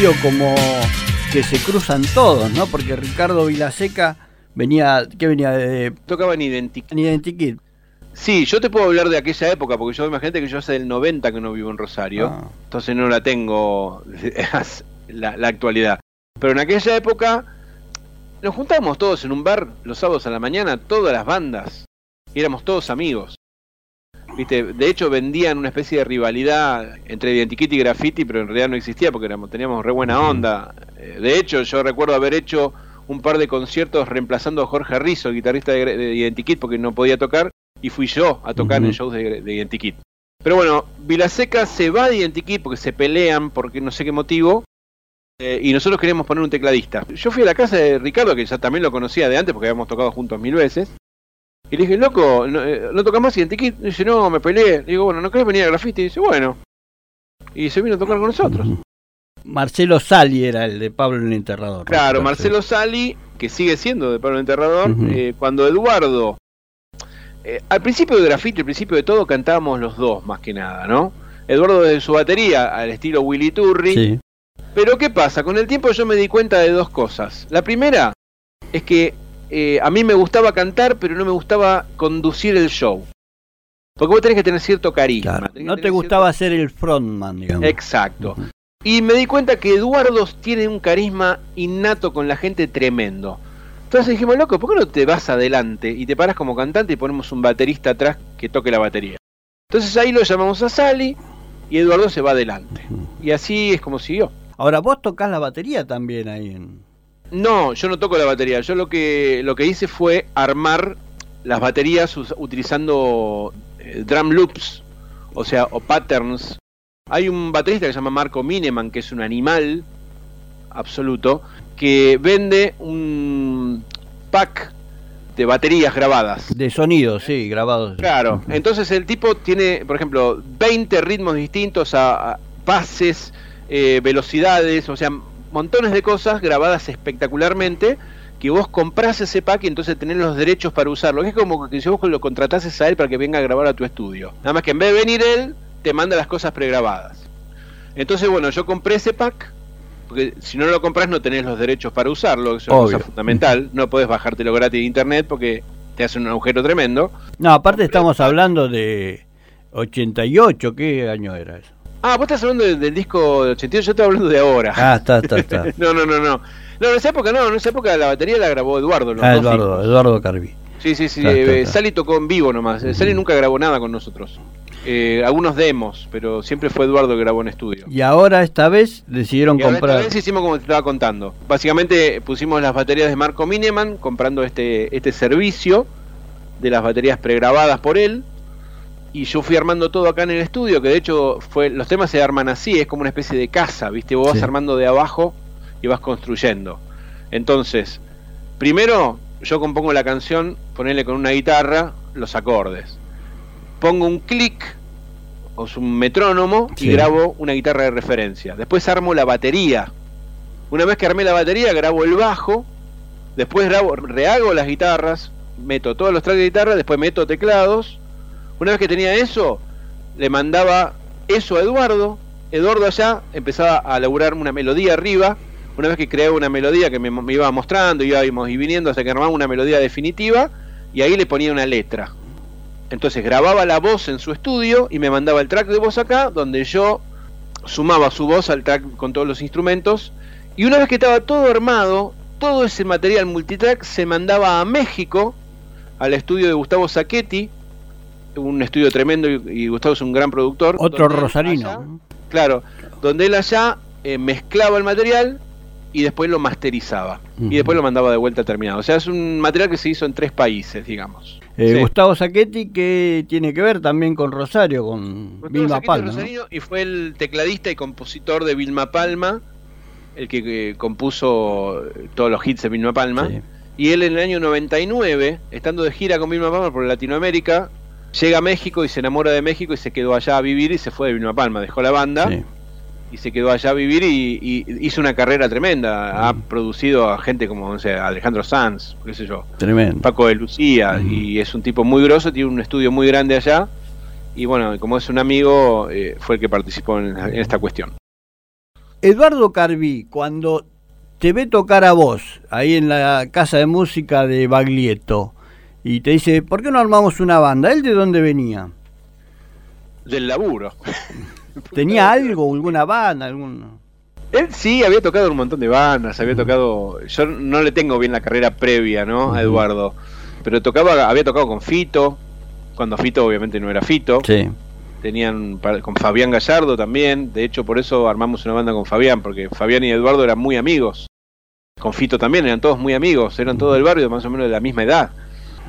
Medio como que se cruzan todos, ¿no? Porque Ricardo Vilaseca venía, ¿qué venía de Tocaba en Identikit. en Identikit? Sí, yo te puedo hablar de aquella época, porque yo imagínate que yo hace del 90 que no vivo en Rosario, Ah. entonces no la tengo la, la actualidad. Pero en aquella época nos juntábamos todos en un bar los sábados a la mañana, todas las bandas, y éramos todos amigos. Viste, de hecho vendían una especie de rivalidad entre Identikit y Graffiti, pero en realidad no existía porque éramos, teníamos re buena onda. Eh, De hecho, yo recuerdo haber hecho un par de conciertos reemplazando a Jorge Rizzo, guitarrista de, de Identikit, porque no podía tocar, y fui yo a tocar en shows de, de Identikit. Pero bueno, Vilaseca se va de Identikit porque se pelean, porque no sé qué motivo, eh, y nosotros queríamos poner un tecladista. Yo fui a la casa de Ricardo, que ya también lo conocía de antes porque habíamos tocado juntos mil veces. Y le dije, loco, ¿no, eh, ¿no tocas más Identikit? Y dice, no, me peleé. Le digo, bueno, ¿no querés venir a Graffiti? Y dice, bueno. Y se vino a tocar con nosotros. Marcelo Sali era el de Pablo el Enterrador. Claro, Marcelo Sali, que sigue siendo de Pablo Enterrador, Ujú. eh, cuando Eduardo, eh, al principio de Graffiti, al principio de todo, cantábamos los dos más que nada, ¿no? Eduardo desde su batería, al estilo Willy Turri. Sí. Pero ¿qué pasa? Con el tiempo yo me di cuenta de dos cosas. La primera es que eh, a mí me gustaba cantar, pero no me gustaba conducir el show. Porque vos tenés que tener cierto carisma. Claro. No te gustaba ser el frontman, digamos. Exacto. Y me di cuenta que Eduardo tiene un carisma innato con la gente tremendo. Entonces dijimos, loco, ¿por qué no te vas adelante y te paras como cantante y ponemos un baterista atrás que toque la batería? Entonces ahí lo llamamos a Sally y Eduardo se va adelante. Y así es como siguió. Ahora, vos tocas la batería también ahí en... No, yo no toco la batería. Yo lo que lo que hice fue armar las baterías utilizando eh, drum loops, o sea, o patterns. Hay un baterista que se llama Marco Mineman, que es un animal absoluto, que vende un pack de baterías grabadas. De sonido, sí, grabados. Claro, entonces el tipo tiene, por ejemplo, 20 ritmos distintos a, a pases, eh, velocidades, o sea, montones de cosas grabadas espectacularmente que vos comprás ese pack y entonces tenés los derechos para usarlo. Es como que si vos lo contratases a él para que venga a grabar a tu estudio. Nada más que en vez de venir él, te manda las cosas pregrabadas. Entonces, bueno, yo compré ese pack, porque si no lo compras no tenés los derechos para usarlo, es una Obvio. cosa fundamental. No podés bajártelo gratis de internet porque te hace un agujero tremendo. No, aparte estamos hablando de 88, ¿qué año era eso? Ah, vos estás hablando del, del disco de 88, yo estoy hablando de ahora. Ah, está, está, está. No, no, no, no. No, en esa época no, en esa época la batería la grabó Eduardo. los Ah, dos Eduardo. Eduardo Carvi. Sí, sí, sí. Está, está, eh, está. Sally tocó en vivo nomás. Eh, Sally nunca grabó nada con nosotros. Eh, algunos demos, pero siempre fue Eduardo que grabó en estudio. Y ahora esta vez decidieron Y ahora esta comprar... vez hicimos como te estaba contando. Básicamente pusimos las baterías de Marco Mineman comprando este, este servicio de las baterías pregrabadas por él. Y yo fui armando todo acá en el estudio, que de hecho fue los temas se arman así, es como una especie de casa, ¿viste? Vos Sí. vas armando de abajo y vas construyendo. Entonces, primero yo compongo la canción, ponerle con una guitarra los acordes. Pongo un clic o es un metrónomo Sí. y grabo una guitarra de referencia. Después armo la batería. Una vez que armé la batería, grabo el bajo. Después grabo, rehago las guitarras, meto todos los tracks de guitarra, después meto teclados. Una vez que tenía eso, le mandaba eso a Eduardo. Eduardo allá empezaba a laburar una melodía arriba. Una vez que creaba una melodía que me, iba mostrando, íbamos y viniendo hasta que armaba una melodía definitiva, y ahí le ponía una letra. Entonces grababa la voz en su estudio y me mandaba el track de voz acá, donde yo sumaba su voz al track con todos los instrumentos. Y una vez que estaba todo armado, todo ese material multitrack se mandaba a México, al estudio de Gustavo Sacchetti, un estudio tremendo y, y Gustavo es un gran productor. Otro rosarino. allá- claro, donde él allá eh, mezclaba el material y después lo masterizaba. Y después lo mandaba de vuelta terminado. O sea, es un material que se hizo en tres países, digamos. Eh, Sí. Gustavo Sacchetti, que tiene que ver también con Rosario, con Gustavo Vilma Sacchetti Palma. y fue el tecladista y compositor de Vilma Palma, el que compuso eh, todos los hits de Vilma Palma. Sí. Y él en el año 99, estando de gira con Vilma Palma por Latinoamérica, llega a México y se enamora de México y se quedó allá a vivir y se fue de Vilma Palma, dejó la banda Sí. y se quedó allá a vivir y, y hizo una carrera tremenda. Ha producido a gente como no sé, Alejandro Sanz, qué sé yo, Tremendo. Paco de Lucía, y es un tipo muy grosso, tiene un estudio muy grande allá. Y bueno, como es un amigo, eh, fue el que participó en, en esta cuestión. Eduardo Carví, cuando te ve tocar a vos ahí en la casa de música de Baglietto y te dice, ¿por qué no armamos una banda? ¿Él de dónde venía? Del laburo. ¿Tenía algo, alguna banda, algún... Él sí había tocado un montón de bandas, había tocado. Yo no le tengo bien la carrera previa, ¿no? A Eduardo. Pero tocaba, había tocado con Fito, cuando Fito obviamente no era Fito. Sí. Tenían con Fabián Gallardo también. De hecho, por eso armamos una banda con Fabián, porque Fabián y Eduardo eran muy amigos. Con Fito también, eran todos muy amigos, eran todos del barrio, más o menos de la misma edad.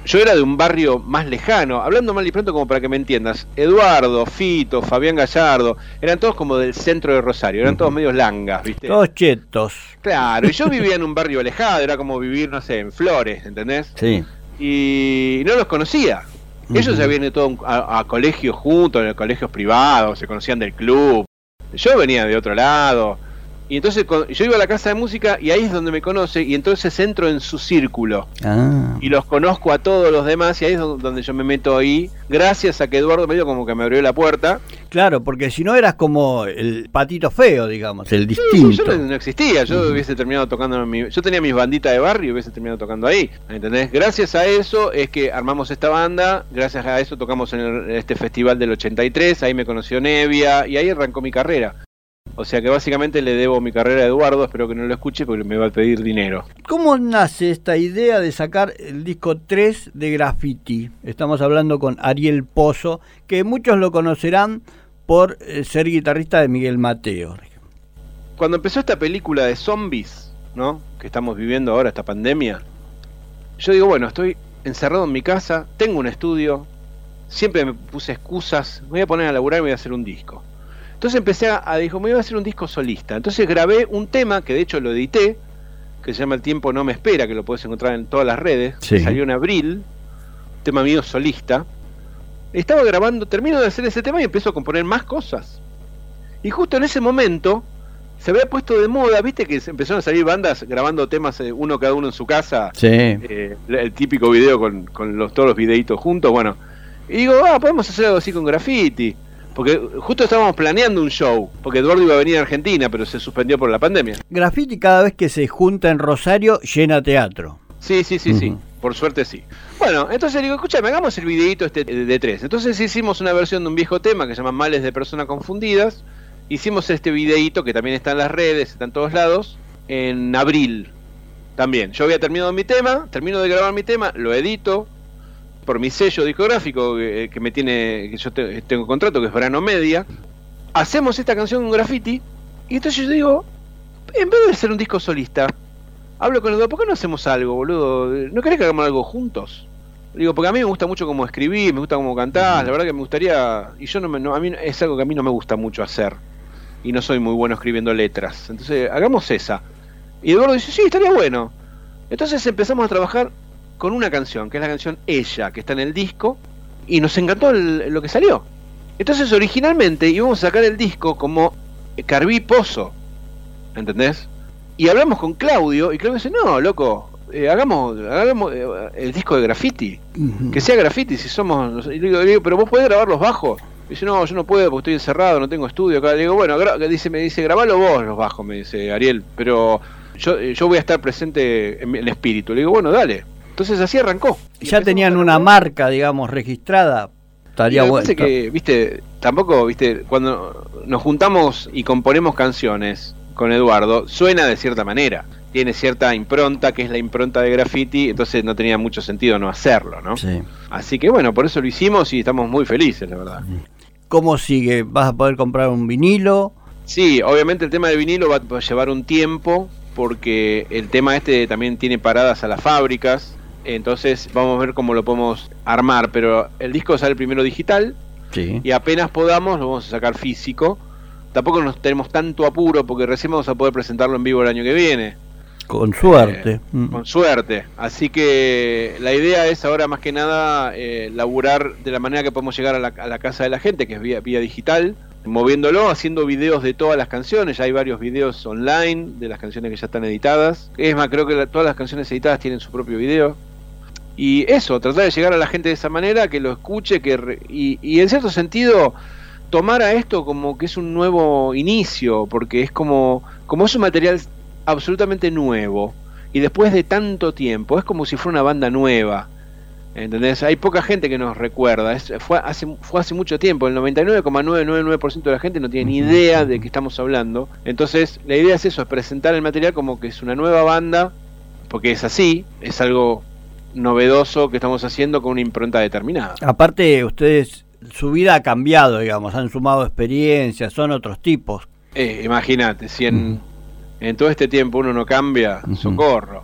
Yo era de un barrio más lejano, hablando mal y pronto como para que me entiendas. Eduardo, Fito, Fabián Gallardo, eran todos como del centro de Rosario, eran todos medios langas, ¿viste? Todos chetos. Claro, y yo vivía en un barrio alejado, era como vivir, no sé, en Flores, ¿entendés? Sí. Y no los conocía. Ellos ya habían ido todo a, a colegios juntos, en colegios privados, se conocían del club. Yo venía de otro lado. Y entonces yo iba a la casa de música y ahí es donde me conoce y entonces entro en su círculo. Ah. Y los conozco a todos los demás y ahí es do- donde yo me meto ahí, gracias a que Eduardo medio como que me abrió la puerta. Claro, porque si no eras como el patito feo, digamos, el distinto. yo no, no existía, yo hubiese terminado tocando en mi, yo tenía mis banditas de barrio y hubiese terminado tocando ahí, ¿entendés? Gracias a eso es que armamos esta banda, gracias a eso tocamos en, el- en este festival del 83, ahí me conoció Nevia y ahí arrancó mi carrera. O sea que básicamente le debo mi carrera a Eduardo, espero que no lo escuche porque me va a pedir dinero. ¿Cómo nace esta idea de sacar el disco 3 de Graffiti? Estamos hablando con Ariel Pozo, que muchos lo conocerán por eh, ser guitarrista de Miguel Mateo. Cuando empezó esta película de zombies, ¿no? Que estamos viviendo ahora, esta pandemia, yo digo, bueno, estoy encerrado en mi casa, tengo un estudio, siempre me puse excusas, me voy a poner a laburar y me voy a hacer un disco. Entonces empecé a, a dijo, me voy a hacer un disco solista. Entonces grabé un tema, que de hecho lo edité, que se llama El tiempo no me espera, que lo puedes encontrar en todas las redes, Sí. que salió en abril, tema mío solista. Estaba grabando, termino de hacer ese tema y empiezo a componer más cosas. Y justo en ese momento se había puesto de moda, viste que empezaron a salir bandas grabando temas eh, uno cada uno en su casa, Sí. eh, el típico video con, con los, todos los videitos juntos, bueno. Y digo, ah, podemos hacer algo así con graffiti. Porque justo estábamos planeando un show, porque Eduardo iba a venir a Argentina, pero se suspendió por la pandemia. Graffiti cada vez que se junta en Rosario llena teatro. Sí, sí, sí, sí. Por suerte sí. Bueno, entonces digo, escúchame, hagamos el videito este de tres. Entonces hicimos una versión de un viejo tema que se llama Males de Personas Confundidas. Hicimos este videito que también está en las redes, está en todos lados, en abril. También. Yo había terminado mi tema, termino de grabar mi tema, lo edito por mi sello discográfico que, que me tiene, que yo te- tengo contrato, que es Verano Media. Hacemos esta canción con graffiti y entonces yo digo, en vez de hacer un disco solista, hablo con Eduardo, ¿por qué no hacemos algo, boludo? ¿No querés que hagamos algo juntos? Digo, porque a mí me gusta mucho cómo escribir, me gusta cómo cantar, la verdad que me gustaría, y yo no me, no- a mí es algo que a mí no me gusta mucho hacer, y no soy muy bueno escribiendo letras, entonces hagamos esa. Y Eduardo dice, sí, estaría bueno. Entonces empezamos a trabajar con una canción, que es la canción Ella, que está en el disco, y nos encantó el- lo que salió. Entonces originalmente íbamos a sacar el disco como Carví Pozo, ¿entendés? Y hablamos con Claudio, y Claudio dice, no, loco, eh, hagamos, hagamos eh, el disco de graffiti, que sea graffiti, si somos... Y le digo, le digo, pero vos podés grabar los bajos. Y dice, no, yo no puedo porque estoy encerrado, no tengo estudio acá. Le digo, bueno, dice, me dice, grabalo vos los bajos, me dice Ariel, pero yo, eh, yo voy a estar presente en el espíritu. Le digo, bueno, dale. Entonces así arrancó. Ya tenían una marca, digamos, registrada. Estaría bueno. es que, viste, tampoco, viste, cuando nos juntamos y componemos canciones con Eduardo, suena de cierta manera. Tiene cierta impronta, que es la impronta de graffiti, entonces no tenía mucho sentido no hacerlo, ¿no? Sí. Así que bueno, por eso lo hicimos y estamos muy felices, la verdad. ¿Cómo sigue? ¿Vas a poder comprar un vinilo? Sí, obviamente el tema del vinilo va a llevar un tiempo porque el tema este también tiene paradas a las fábricas, entonces vamos a ver cómo lo podemos armar, pero el disco sale primero digital Sí. y apenas podamos lo vamos a sacar físico. Tampoco nos tenemos tanto apuro porque recién vamos a poder presentarlo en vivo el año que viene, Con suerte. Eh, Mm. con suerte. Así que la idea es ahora más que nada eh, laburar de la manera que podemos llegar a la, a la casa de la gente, que es vía, vía digital, moviéndolo, haciendo videos de todas las canciones. Ya hay varios videos online de las canciones que ya están editadas. Es más, creo que la- todas las canciones editadas tienen su propio video. Y eso, tratar de llegar a la gente de esa manera, que lo escuche, que re- y, y en cierto sentido tomara esto como que es un nuevo inicio, porque es como, como es un material absolutamente nuevo, y después de tanto tiempo, es como si fuera una banda nueva. ¿Entendés? Hay poca gente que nos recuerda. Es- fue, hace, fue hace mucho tiempo. El 99,999% de la gente no tiene ni idea de qué estamos hablando. Entonces, la idea es eso: es presentar el material como que es una nueva banda, porque es así, es algo novedoso que estamos haciendo con una impronta determinada. Aparte, ustedes, su vida ha cambiado, digamos, han sumado experiencias, son otros tipos. Eh, Imagínate, si en, en todo este tiempo uno no cambia, socorro.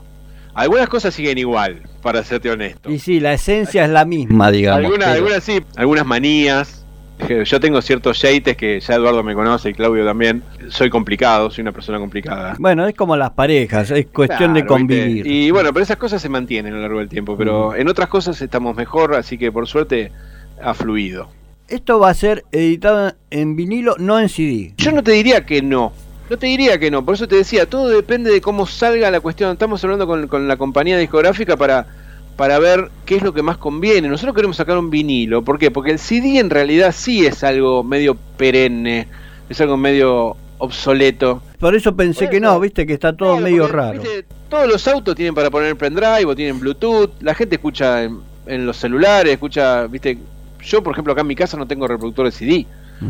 Algunas cosas siguen igual, para serte honesto. Y sí, la esencia es la misma, digamos. Algunas, pero- algunas sí, algunas manías. Yo tengo ciertos yates que ya Eduardo me conoce y Claudio también. Soy complicado, soy una persona complicada. Bueno, es como las parejas, es cuestión de convivir. Y bueno, pero esas cosas se mantienen a lo largo del tiempo. Pero en otras cosas estamos mejor, así que por suerte ha fluido. Esto va a ser editado en vinilo, no en CD. Yo no te diría que no. No te diría que no. Por eso te decía, todo depende de cómo salga la cuestión. Estamos hablando con, con la compañía discográfica para, para ver qué es lo que más conviene. Nosotros queremos sacar un vinilo. ¿Por qué? Porque el CD en realidad sí es algo medio perenne. Es algo medio obsoleto. Por eso pensé que no, viste que está todo Claro, medio porque, raro. viste, todos los autos tienen para poner pendrive o tienen Bluetooth. La gente escucha en, en los celulares, escucha, viste. Yo, por ejemplo, acá en mi casa no tengo reproductor de CD.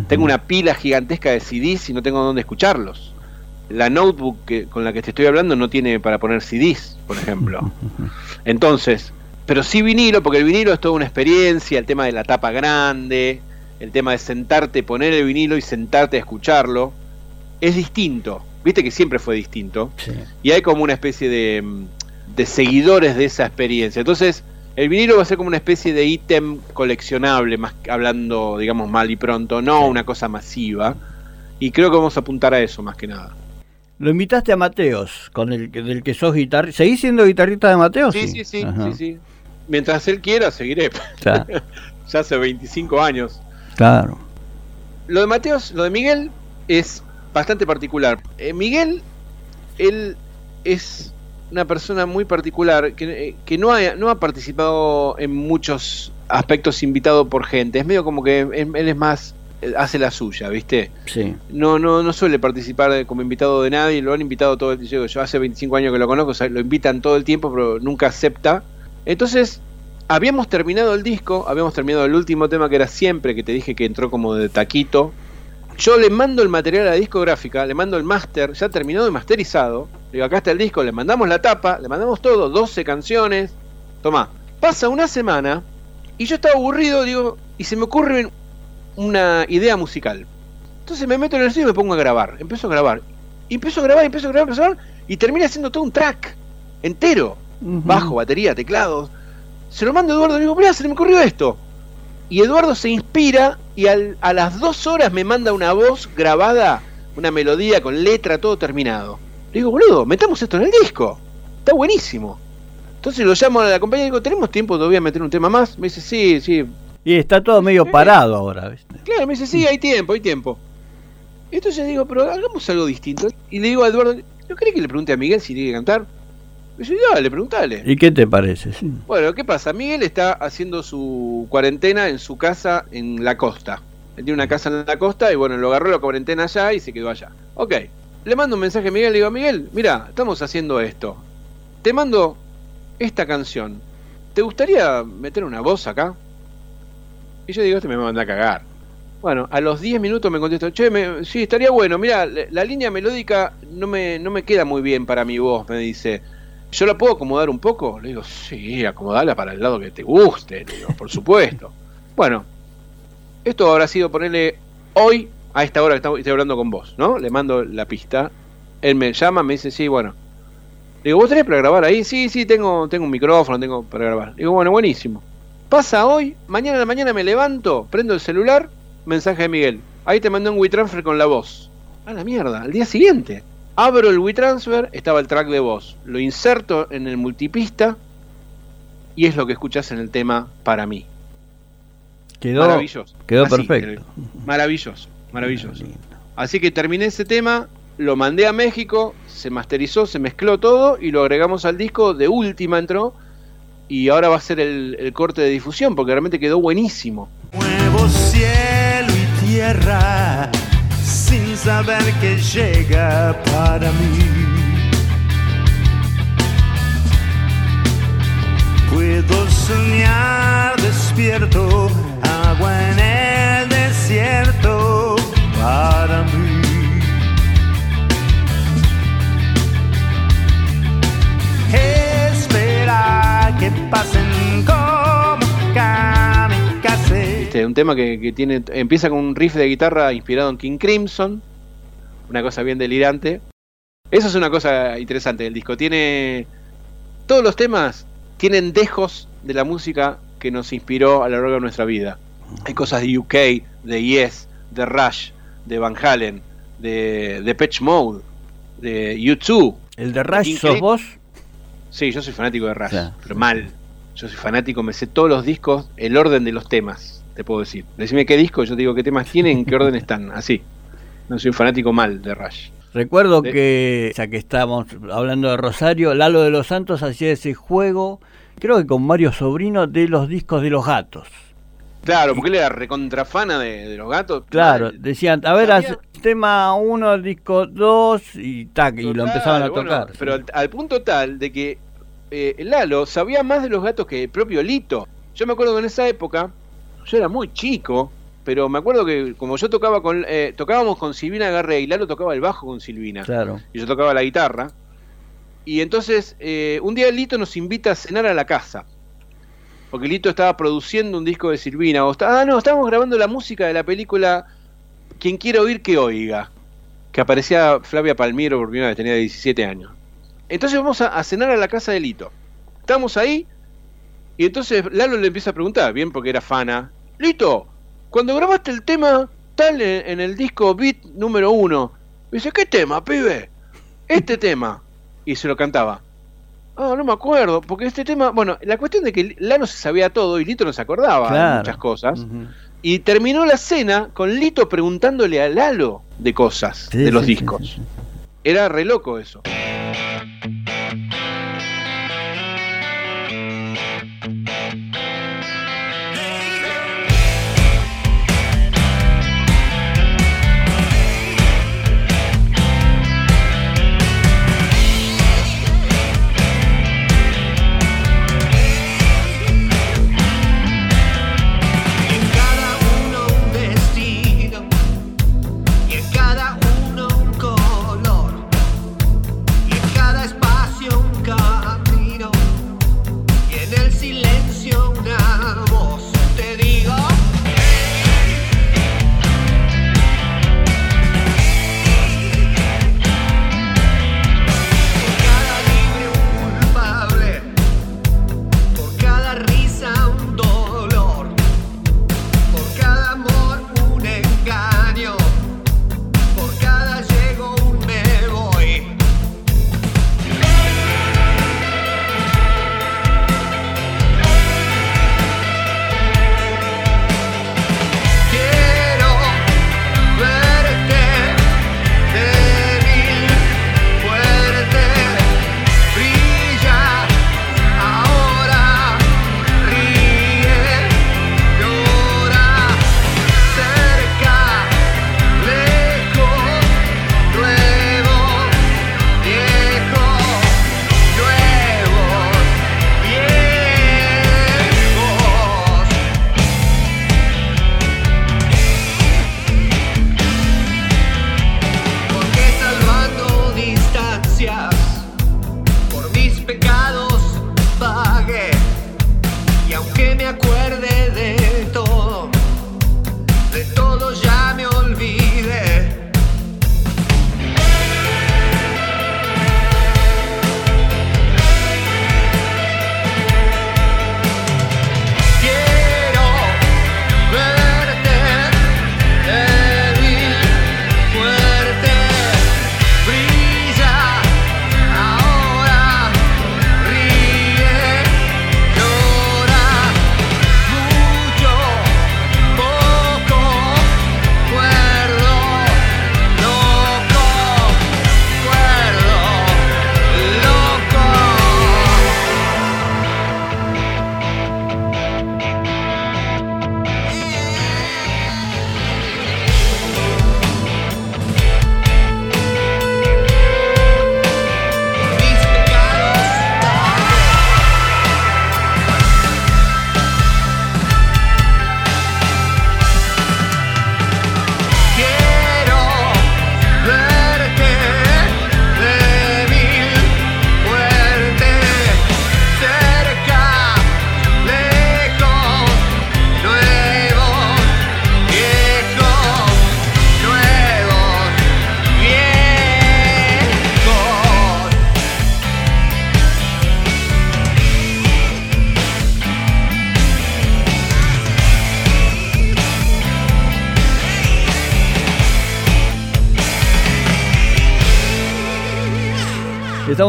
Tengo una pila gigantesca de CDs y no tengo dónde escucharlos. La notebook que, con la que te estoy hablando no tiene para poner CDs, por ejemplo. Entonces, pero sí vinilo, porque el vinilo es toda una experiencia, el tema de la tapa grande, el tema de sentarte, poner el vinilo y sentarte a escucharlo, es distinto. Viste que siempre fue distinto. Y hay como una especie de, mm, de seguidores de esa experiencia. Entonces, el vinilo va a ser como una especie de ítem coleccionable, más hablando, digamos, mal y pronto, no una cosa masiva. Y creo que vamos a apuntar a eso más que nada. Lo invitaste a Mateos, con el que- del que sos guitarrista. ¿Seguís siendo guitarrista de Mateos? Sí, sí, sí, sí, sí. Mientras él quiera, seguiré. Claro. ya hace 25 años. Claro. Lo de Mateos, lo de Miguel es bastante particular. Eh, Miguel, él es una persona muy particular que, eh, que no, ha, no ha participado en muchos aspectos invitado por gente. Es medio como que él, es más, eh, hace la suya, ¿viste? Sí. No, no, no suele participar como invitado de nadie, lo han invitado todo el tiempo. Yo hace 25 años que lo conozco, o sea, lo invitan todo el tiempo, pero nunca acepta. Entonces, habíamos terminado el disco, habíamos terminado el último tema que era siempre, que te dije que entró como de taquito. Yo le mando el material a la discográfica, le mando el máster, ya terminado y masterizado. Le digo, acá está el disco, le mandamos la tapa, le mandamos todo, 12 canciones. Tomá, pasa una semana y yo estaba aburrido, digo, y se me ocurre una idea musical. Entonces me meto en el estudio y me pongo a grabar. Empiezo a grabar. Y empiezo a grabar, empiezo a grabar, empiezo a grabar. Y termina haciendo todo un track entero. Bajo, batería, teclados. Se lo mando a Eduardo y le digo, mirá, se me ocurrió esto. Y Eduardo se inspira y al- a las dos horas me manda una voz grabada, una melodía con letra, todo terminado. Le digo, boludo, metamos esto en el disco. Está buenísimo. Entonces lo llamo a la compañía y digo, ¿tenemos tiempo todavía a meter un tema más? Me dice, sí, sí, Y está todo medio parado ahora, ¿viste? Claro, me dice, sí, hay tiempo, hay tiempo. Entonces digo, pero hagamos algo distinto. Y le digo a Eduardo, ¿no querés que le pregunte a Miguel si tiene que cantar? Dice, dale, preguntale. ¿Y qué te parece? Sí. Bueno, ¿qué pasa? Miguel está haciendo su cuarentena en su casa en la costa. Él tiene una casa en la costa y bueno, lo agarró la cuarentena allá y se quedó allá. Ok, le mando un mensaje a Miguel, le digo, Miguel, mira, estamos haciendo esto. Te mando esta canción. ¿Te gustaría meter una voz acá? Y yo digo, este me manda a cagar. Bueno, a los 10 minutos me contestó, che, me- sí, estaría bueno, mira, la, la línea melódica no me, no me queda muy bien para mi voz, me dice. ¿Yo la puedo acomodar un poco? Le digo, sí, acomodarla para el lado que te guste, le digo, por supuesto. Bueno, esto habrá sido ponerle hoy, a esta hora que estoy hablando con vos, ¿no? Le mando la pista, él me llama, me dice, sí, bueno. Le digo, ¿vos tenés para grabar ahí? Sí, sí, tengo, tengo un micrófono, tengo para grabar. Le digo, bueno, buenísimo. Pasa hoy, mañana a la mañana me levanto, prendo el celular, mensaje de Miguel. Ahí te mandé un WeTransfer con la voz. A la mierda, al día siguiente. Abro el WeTransfer, estaba el track de voz. Lo inserto en el multipista y es lo que escuchás en el tema para mí. Quedó, Maravilloso. quedó Así, perfecto. Maravilloso, maravilloso. Así que terminé ese tema, lo mandé a México, se masterizó, se mezcló todo y lo agregamos al disco, de última entró y ahora va a ser el, el corte de difusión porque realmente quedó buenísimo. Nuevo cielo y tierra sin saber que llega para mí. Puedo soñar despierto, agua en un tema que, que tiene empieza con un riff de guitarra inspirado en King Crimson, una cosa bien delirante. Eso es una cosa interesante del disco. Tiene todos los temas tienen dejos de la música que nos inspiró a lo largo de nuestra vida. Hay cosas de UK, de Yes, de Rush, de Van Halen, de, de Patch Mode, de U2. ¿El de Rush King sos vos? Sí, yo soy fanático de Rush, Claro. pero mal. Yo soy fanático, me sé todos los discos, el orden de los temas, te puedo decir. Decime qué disco, yo te digo qué temas tienen, en qué orden están, así. No soy un fanático mal de Rush. Recuerdo que, ya que estamos hablando de Rosario, Lalo de los Santos hacía ese juego, creo que con Mario Sobrino, de los discos de los gatos. Claro, porque él era recontrafana de, de los gatos. Claro, decían, a ver, haz tema 1, disco 2 y tac, y lo empezaban a bueno, tocar. pero al, al punto tal de que eh, Lalo sabía más de los gatos que el propio Lito. Yo me acuerdo que en esa época, yo era muy chico, pero me acuerdo que como yo tocaba con, eh, tocábamos con Silvina Garré y Lalo tocaba el bajo con Silvina. Claro. y yo tocaba la guitarra. Y entonces, eh, un día Lito nos invita a cenar a la casa. Porque Lito estaba produciendo un disco de Silvina. O está- ah, no, estábamos grabando la música de la película Quien quiera oír que oiga. Que aparecía Flavia Palmiero por primera vez, tenía 17 años. Entonces vamos a, a cenar a la casa de Lito. Estamos ahí. Y entonces Lalo le empieza a preguntar, bien porque era fana. Lito, cuando grabaste el tema tal en, en el disco Beat número uno, me dice, ¿qué tema, pibe? Este tema. Y se lo cantaba. Ah, no me acuerdo, porque este tema, bueno, la cuestión de que Lalo se sabía todo y Lito no se acordaba de muchas cosas. Y terminó la cena con Lito preguntándole a Lalo de cosas, Sí, de los sí, discos. sí. Era re loco eso.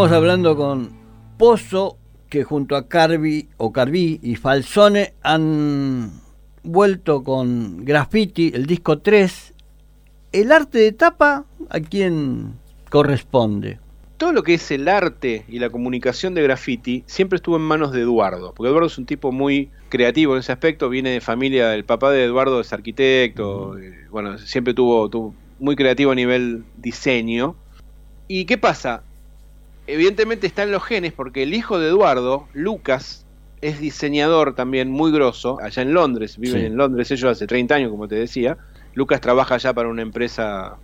Estamos hablando con Pozo, que junto a Carvi o Carvi y Falsone han vuelto con Graffiti, el disco 3. ¿El arte de tapa a quién corresponde? Todo lo que es el arte y la comunicación de graffiti siempre estuvo en manos de Eduardo, porque Eduardo es un tipo muy creativo en ese aspecto, viene de familia, el papá de Eduardo es arquitecto, eh, bueno, siempre tuvo, tuvo muy creativo a nivel diseño. ¿Y qué pasa? Evidentemente está en los genes porque el hijo de Eduardo, Lucas, es diseñador también muy grosso, allá en Londres, viven Sí. en Londres ellos hace 30 años, como te decía. Lucas trabaja allá para una empresa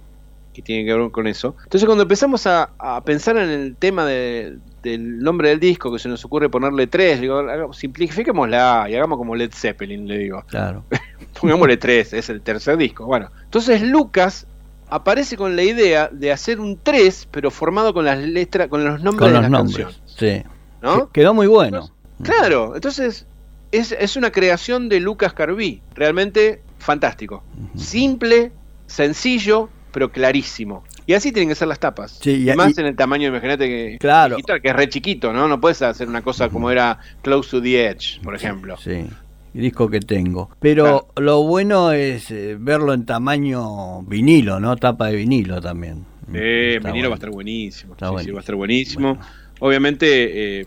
que tiene que ver con eso. Entonces cuando empezamos a, a pensar en el tema de- del nombre del disco, que se nos ocurre ponerle tres, digo, haga- simplifiquémosla y hagamos como Led Zeppelin, le digo. Claro. Pongámosle tres, es el tercer disco. Bueno, entonces Lucas aparece con la idea de hacer un 3, pero formado con las letras, con los nombres Con de los las nombres. canciones. Sí. ¿no? Que- Quedó muy bueno. Claro, entonces es, es una creación de Lucas Carví, realmente fantástico. Simple, sencillo, pero clarísimo. Y así tienen que ser las tapas. Sí, y- Y más y- en el tamaño, imagínate que Claro. digital, que es re chiquito, ¿no? No puedes hacer una cosa como era Close to the Edge, por ejemplo. Sí. Disco que tengo. Pero lo bueno es eh, verlo en tamaño vinilo, ¿no? Tapa de vinilo también. Eh, vinilo bueno. va a estar buenísimo. Está sí, va a estar buenísimo. Obviamente, eh,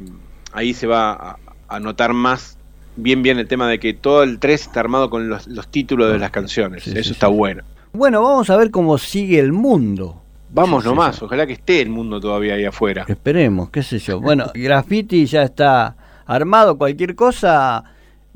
ahí se va a, a notar más bien bien el tema de que todo el 3 está armado con los, los títulos de las canciones. Sí, Eso está bueno. Bueno, vamos a ver cómo sigue el mundo. Vamos Sí, sí, nomás, sí. ojalá que esté el mundo todavía ahí afuera. Esperemos, qué sé yo. Bueno, Graffiti ya está armado, cualquier cosa.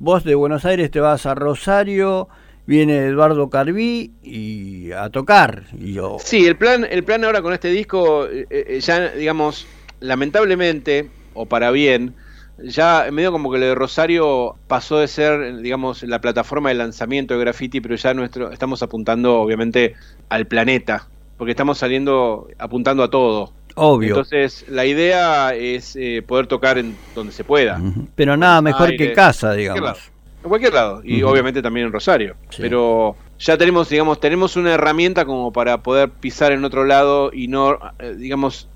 Vos de Buenos Aires te vas a Rosario, viene Eduardo Carví y a tocar. Y yo, Sí, el plan, el plan ahora con este disco, eh, eh, ya digamos, lamentablemente, o para bien, ya medio como que lo de Rosario pasó de ser, digamos, la plataforma de lanzamiento de graffiti, pero ya nuestro, estamos apuntando, obviamente, al planeta, porque estamos saliendo, apuntando a todo. Obvio. Entonces, la idea es eh, poder tocar en donde se pueda. Pero nada mejor que casa, cualquier digamos. lado. En cualquier lado, y obviamente también en Rosario. Sí. Pero ya tenemos, digamos, tenemos una herramienta como para poder pisar en otro lado y no, eh, digamos,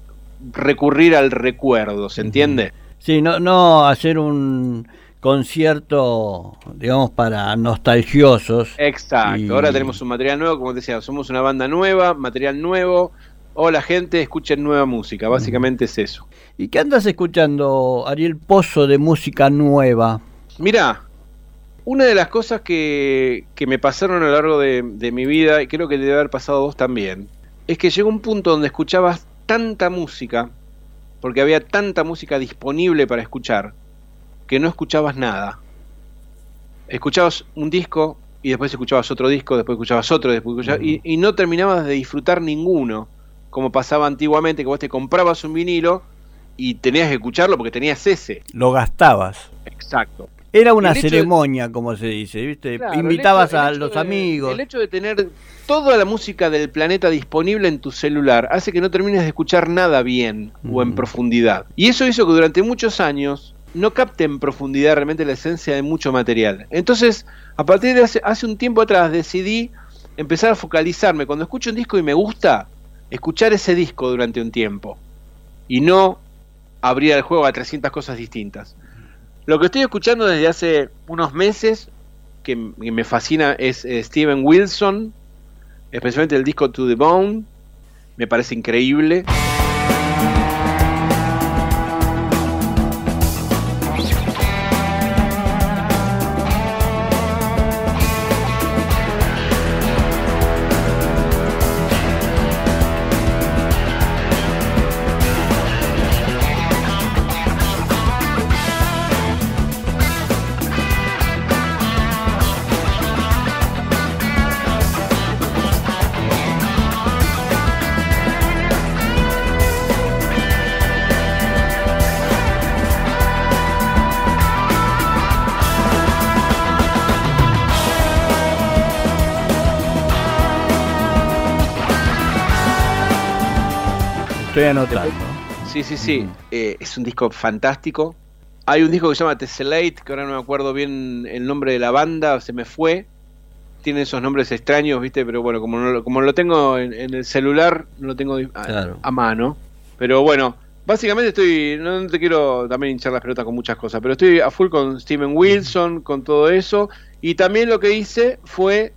recurrir al recuerdo, ¿se entiende? Sí, no, no hacer un concierto, digamos, para nostalgiosos. Exacto. Y- Ahora tenemos un material nuevo, como te decía, somos una banda nueva, material nuevo. Hola gente, escuchen nueva música, básicamente es eso. ¿Y qué andas escuchando, Ariel Pozo, de música nueva? Mira, una de las cosas que, que me pasaron a lo largo de, de mi vida, y creo que debe haber pasado a vos también, es que llegó un punto donde escuchabas tanta música, porque había tanta música disponible para escuchar, que no escuchabas nada. Escuchabas un disco y después escuchabas otro disco, después escuchabas otro, después escuchabas, y, y no terminabas de disfrutar ninguno, como pasaba antiguamente, que vos te comprabas un vinilo y tenías que escucharlo porque tenías ese. Lo gastabas. Exacto. Era una de- ceremonia, como se dice, ¿viste? Claro, Invitabas hecho- a los de- amigos. El hecho de tener toda la música del planeta disponible en tu celular hace que no termines de escuchar nada bien o en Mm. profundidad. Y eso hizo que durante muchos años no capte en profundidad realmente la esencia de mucho material. Entonces, a partir de hace, hace un tiempo atrás decidí empezar a focalizarme. Cuando escucho un disco y me gusta, escuchar ese disco durante un tiempo. Y no abrir el juego a 300 cosas distintas. Lo que estoy escuchando desde hace unos meses, que, me fascina, es eh, Steven Wilson, especialmente el disco To The Bone, me parece increíble. Anotando. Sí, sí, sí, eh, es un disco fantástico. Hay un disco que se llama Tessellate, que ahora no me acuerdo bien el nombre de la banda, se me fue. Tiene esos nombres extraños, ¿viste? Pero bueno, como, no lo- como lo tengo en, en el celular, no lo tengo a, Claro. a mano. Pero bueno, Básicamente estoy, no te quiero también hinchar las pelotas con muchas cosas, pero estoy a full con Steven Wilson, con todo eso. Y también lo que hice fue,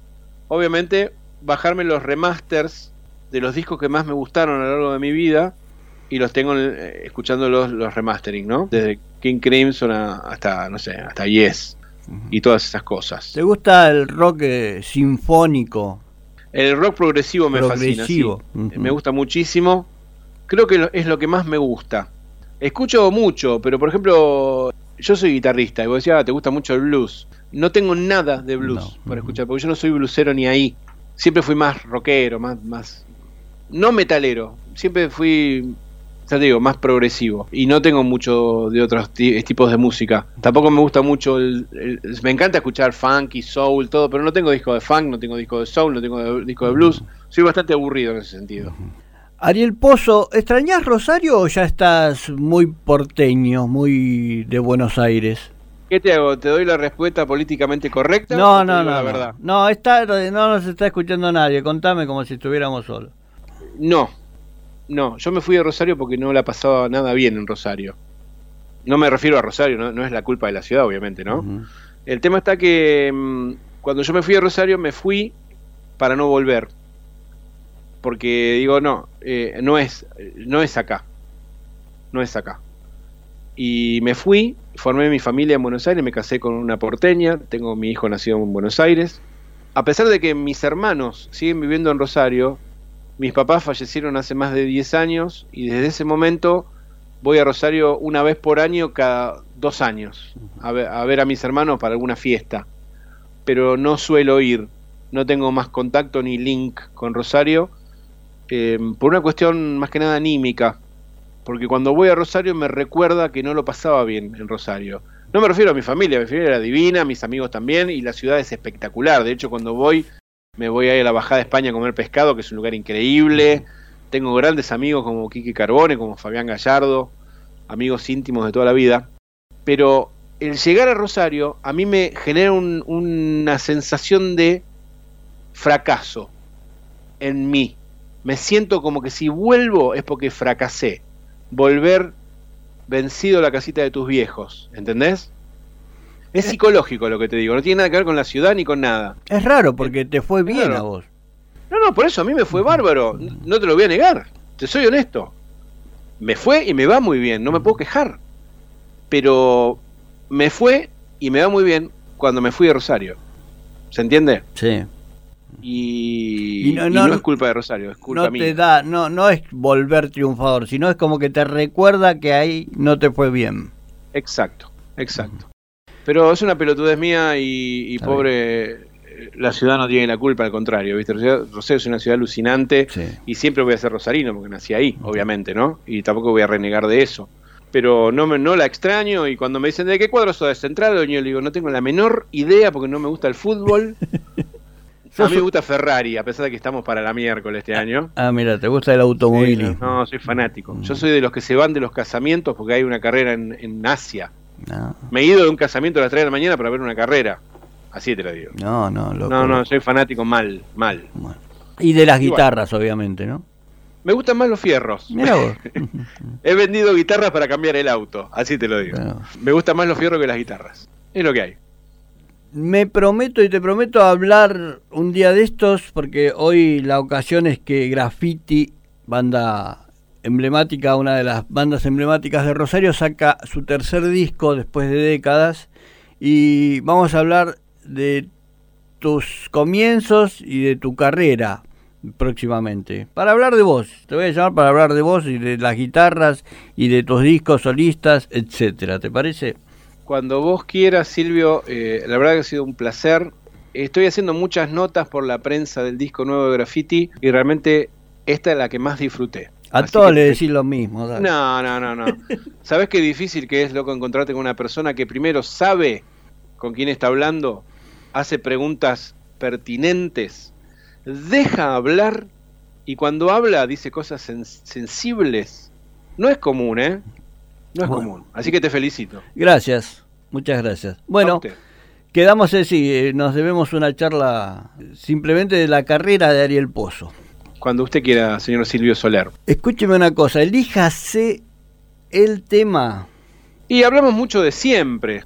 obviamente, bajarme los remasters de los discos que más me gustaron a lo largo de mi vida y los tengo eh, escuchando los, los remastering, ¿no? Desde King Crimson a- hasta, no sé, hasta Yes y todas esas cosas. ¿Te gusta el rock eh, sinfónico? El rock progresivo me Progresivo. fascina, sí. Ujú. me gusta muchísimo. Creo que es lo que más me gusta. Escucho mucho, pero por ejemplo, yo soy guitarrista y vos decías, ah, te gusta mucho el blues. No tengo nada de blues para escuchar, porque yo no soy blusero ni ahí. Siempre fui más rockero, más, más, no metalero. Siempre fui, ya te digo, más progresivo. Y no tengo mucho de otros ti- tipos de música. Tampoco me gusta mucho el, el- me encanta escuchar funk y soul, todo, pero no tengo disco de funk, no tengo disco de soul, no tengo de- disco de blues. Soy bastante aburrido en ese sentido. Ariel Pozo, ¿extrañás Rosario o ya estás muy porteño, muy de Buenos Aires? ¿Qué te hago? ¿Te doy la respuesta políticamente correcta? No, no, no, La no. verdad. No, está, no nos está escuchando nadie. Contame como si estuviéramos solos. No, no, yo me fui de Rosario porque no la pasaba nada bien en Rosario. No me refiero a Rosario, no, no es la culpa de la ciudad, obviamente, ¿no? El tema está que mm, cuando yo me fui de Rosario me fui para no volver. Porque digo, no, eh, no, es, no es acá. No es acá. Y me fui, formé mi familia en Buenos Aires, me casé con una porteña, tengo mi hijo nacido en Buenos Aires. A pesar de que mis hermanos siguen viviendo en Rosario, mis papás fallecieron hace más de 10 años y desde ese momento voy a Rosario una vez por año cada dos años a ver a, ver a mis hermanos para alguna fiesta. Pero no suelo ir, no tengo más contacto ni link con Rosario eh, por una cuestión más que nada anímica. Porque cuando voy a Rosario me recuerda que no lo pasaba bien en Rosario. No me refiero a mi familia, mi familia era divina, mis amigos también, y la ciudad es espectacular. De hecho, cuando voy, me voy a ir a la Bajada de España a comer pescado, que es un lugar increíble. Tengo grandes amigos como Kiki Carbone, como Fabián Gallardo, amigos íntimos de toda la vida. Pero el llegar a Rosario a mí me genera un- una sensación de fracaso en mí. Me siento como que si vuelvo es porque fracasé. Volver vencido a la casita de tus viejos, ¿entendés? Es psicológico lo que te digo, no tiene nada que ver con la ciudad ni con nada. Es raro porque te fue bien Claro. a vos. No, no, por eso a mí me fue bárbaro. No te lo voy a negar. Te soy honesto. Me fue y me va muy bien. No me puedo quejar. Pero me fue y me va muy bien cuando me fui de Rosario. ¿Se entiende? Sí. Y, Y no- y no- no, es culpa de Rosario, es culpa No mía. te da, no, no es volver triunfador, sino es como que te recuerda que ahí no te fue bien. Exacto, exacto. Pero es una pelotudez mía y, y pobre, la ciudad no tiene la culpa, al contrario, ¿viste? Rosario es una ciudad alucinante y siempre voy a ser rosarino porque nací ahí, obviamente, ¿no? Y tampoco voy a renegar de eso. Pero no, me, no la extraño y cuando me dicen, ¿de qué cuadro sos de Central? Yo le digo, no tengo la menor idea porque no me gusta el fútbol. A mí me gusta Ferrari, a pesar de que estamos para la miércoles este año. Ah, mira, te gusta el automovilismo. No, soy fanático. Yo soy de los que se van de los casamientos porque hay una carrera en, en Asia. No, Me he ido de un casamiento a las 3 de la mañana para ver una carrera. Así te lo digo. no, no, loco. No, no, soy fanático mal, mal. Y de las guitarras, obviamente, ¿no? Me gustan más los fierros. Mira vos. He vendido guitarras para cambiar el auto, así te lo digo. Me gustan más los fierros que las guitarras. Es lo que hay. Me prometo y te prometo hablar un día de estos, porque hoy la ocasión es que Graffiti, banda emblemática, una de las bandas emblemáticas de Rosario, saca su tercer disco después de décadas y vamos a hablar de tus comienzos y de tu carrera próximamente. Para hablar de vos, te voy a llamar para hablar de vos y de las guitarras y de tus discos solistas, etcétera. ¿Te parece? Cuando vos quieras, Silvio, eh, la verdad que ha sido un placer. Estoy haciendo muchas notas por la prensa del disco nuevo de Graffiti y realmente esta es la que más disfruté. A Así todos que le decís lo mismo. dale. No, no, no, no. ¿Sabes qué difícil que es, loco, encontrarte con una persona que primero sabe con quién está hablando, hace preguntas pertinentes, deja hablar y cuando habla dice cosas sen- sensibles? No es común, ¿eh? No es común. Así que te felicito. Gracias, muchas gracias. Bueno, quedamos así, eh, nos debemos una charla simplemente de la carrera de Ariel Pozo. Cuando usted quiera, señor Silvio Soler. Escúcheme una cosa, elíjase el tema. Y hablamos mucho de siempre.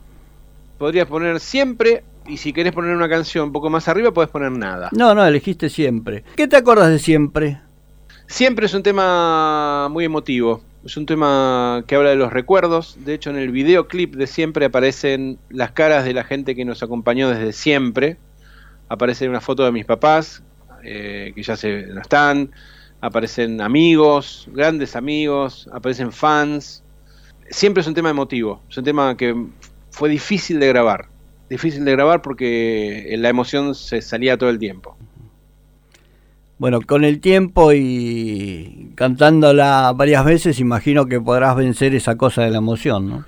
Podrías poner siempre, y si querés poner una canción un poco más arriba, podés poner nada. No, no, elegiste siempre. ¿Qué te acuerdas de siempre? Siempre es un tema muy emotivo. Es un tema que habla de los recuerdos. De hecho, en el videoclip de siempre aparecen las caras de la gente que nos acompañó desde siempre. Aparece una foto de mis papás, eh, que ya se, no están. Aparecen amigos, grandes amigos. Aparecen fans. Siempre es un tema emotivo. Es un tema que fue difícil de grabar. Difícil de grabar porque la emoción se salía todo el tiempo. Bueno, con el tiempo y cantándola varias veces, imagino que podrás vencer esa cosa de la emoción, ¿no?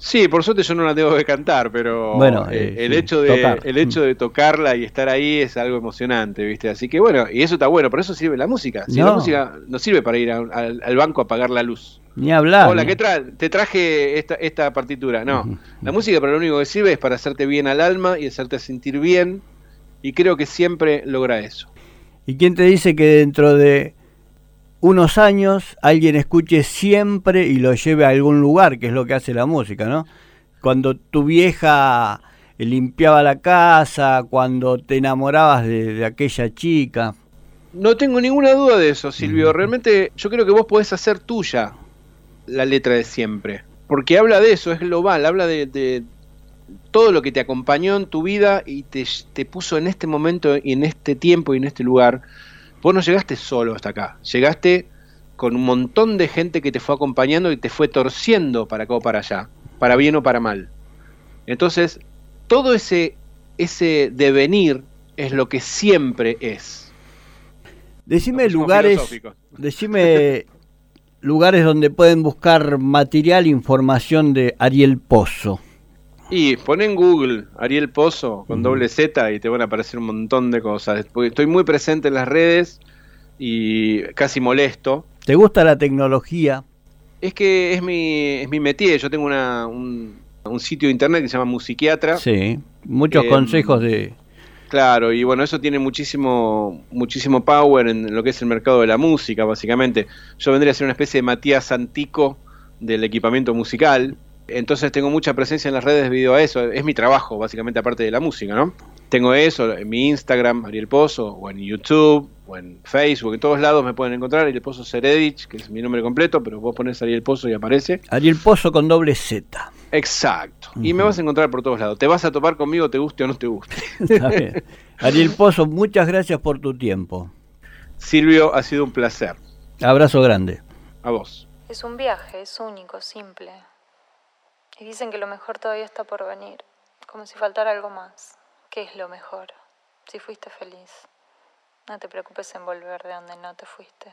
Sí, por suerte yo no la tengo que cantar, pero Bueno, eh, el, sí, hecho de, tocar. el hecho de tocarla y estar ahí es algo emocionante, ¿viste? Así que bueno, y eso está bueno, por eso sirve la música. Si la No. música no sirve para ir a- al, al banco a apagar la luz. Ni hablar. Hola. ¿qué trae? Te traje esta, esta partitura. No, la música para lo único que sirve es para hacerte bien al alma y hacerte sentir bien, y creo que siempre logra eso. ¿Y quién te dice que dentro de unos años alguien escuche siempre y lo lleve a algún lugar, que es lo que hace la música, ¿no? Cuando tu vieja limpiaba la casa, cuando te enamorabas de, de aquella chica. No tengo ninguna duda de eso, Silvio. Realmente yo creo que vos podés hacer tuya la letra de siempre. Porque habla de eso, es global, habla de, de todo lo que te acompañó en tu vida y te, te puso en este momento y en este tiempo y en este lugar. Vos no llegaste solo hasta acá, llegaste con un montón de gente que te fue acompañando y te fue torciendo para acá o para allá, para bien o para mal. Entonces, todo ese, ese devenir es lo que siempre es. Decime lugares, decime lugares donde pueden buscar material, información de Ariel Pozo. Y pon en Google Ariel Pozo con doble Z y te van a aparecer un montón de cosas. Porque estoy muy presente en las redes y casi molesto. ¿Te gusta la tecnología? Es que es mi, es mi métier. Yo tengo una, un, un sitio de internet que se llama Musiquiatra. Sí, muchos Em, consejos de... Claro, y bueno, eso tiene muchísimo, muchísimo power en lo que es el mercado de la música, básicamente. Yo vendría a ser una especie de Matías Antico del equipamiento musical. Entonces tengo mucha presencia en las redes debido a eso. Es mi trabajo, básicamente, aparte de la música, ¿no? Tengo eso en mi Instagram, Ariel Pozo, o en YouTube, o en Facebook, en todos lados me pueden encontrar. Ariel Pozo Seredich, que es mi nombre completo, pero vos pones Ariel Pozo y aparece. Ariel Pozo con doble Z. Exacto. Y me vas a encontrar por todos lados. Te vas a topar conmigo, te guste o no te guste. Está bien. Ariel Pozo, muchas gracias por tu tiempo. Silvio, ha sido un placer. Abrazo grande. A vos. Es un viaje, es único, simple. Y dicen que lo mejor todavía está por venir, como si faltara algo más. ¿Qué es lo mejor? Si fuiste feliz, no te preocupes en volver de donde no te fuiste.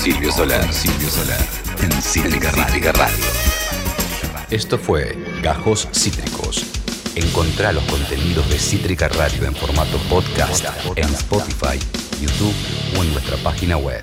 Silvio Solar, Silvio Solar, en Cítrica Radio. Radio. Esto fue Gajos Cítricos. Encontrá los contenidos de Cítrica Radio en formato podcast en Spotify, YouTube o en nuestra página web.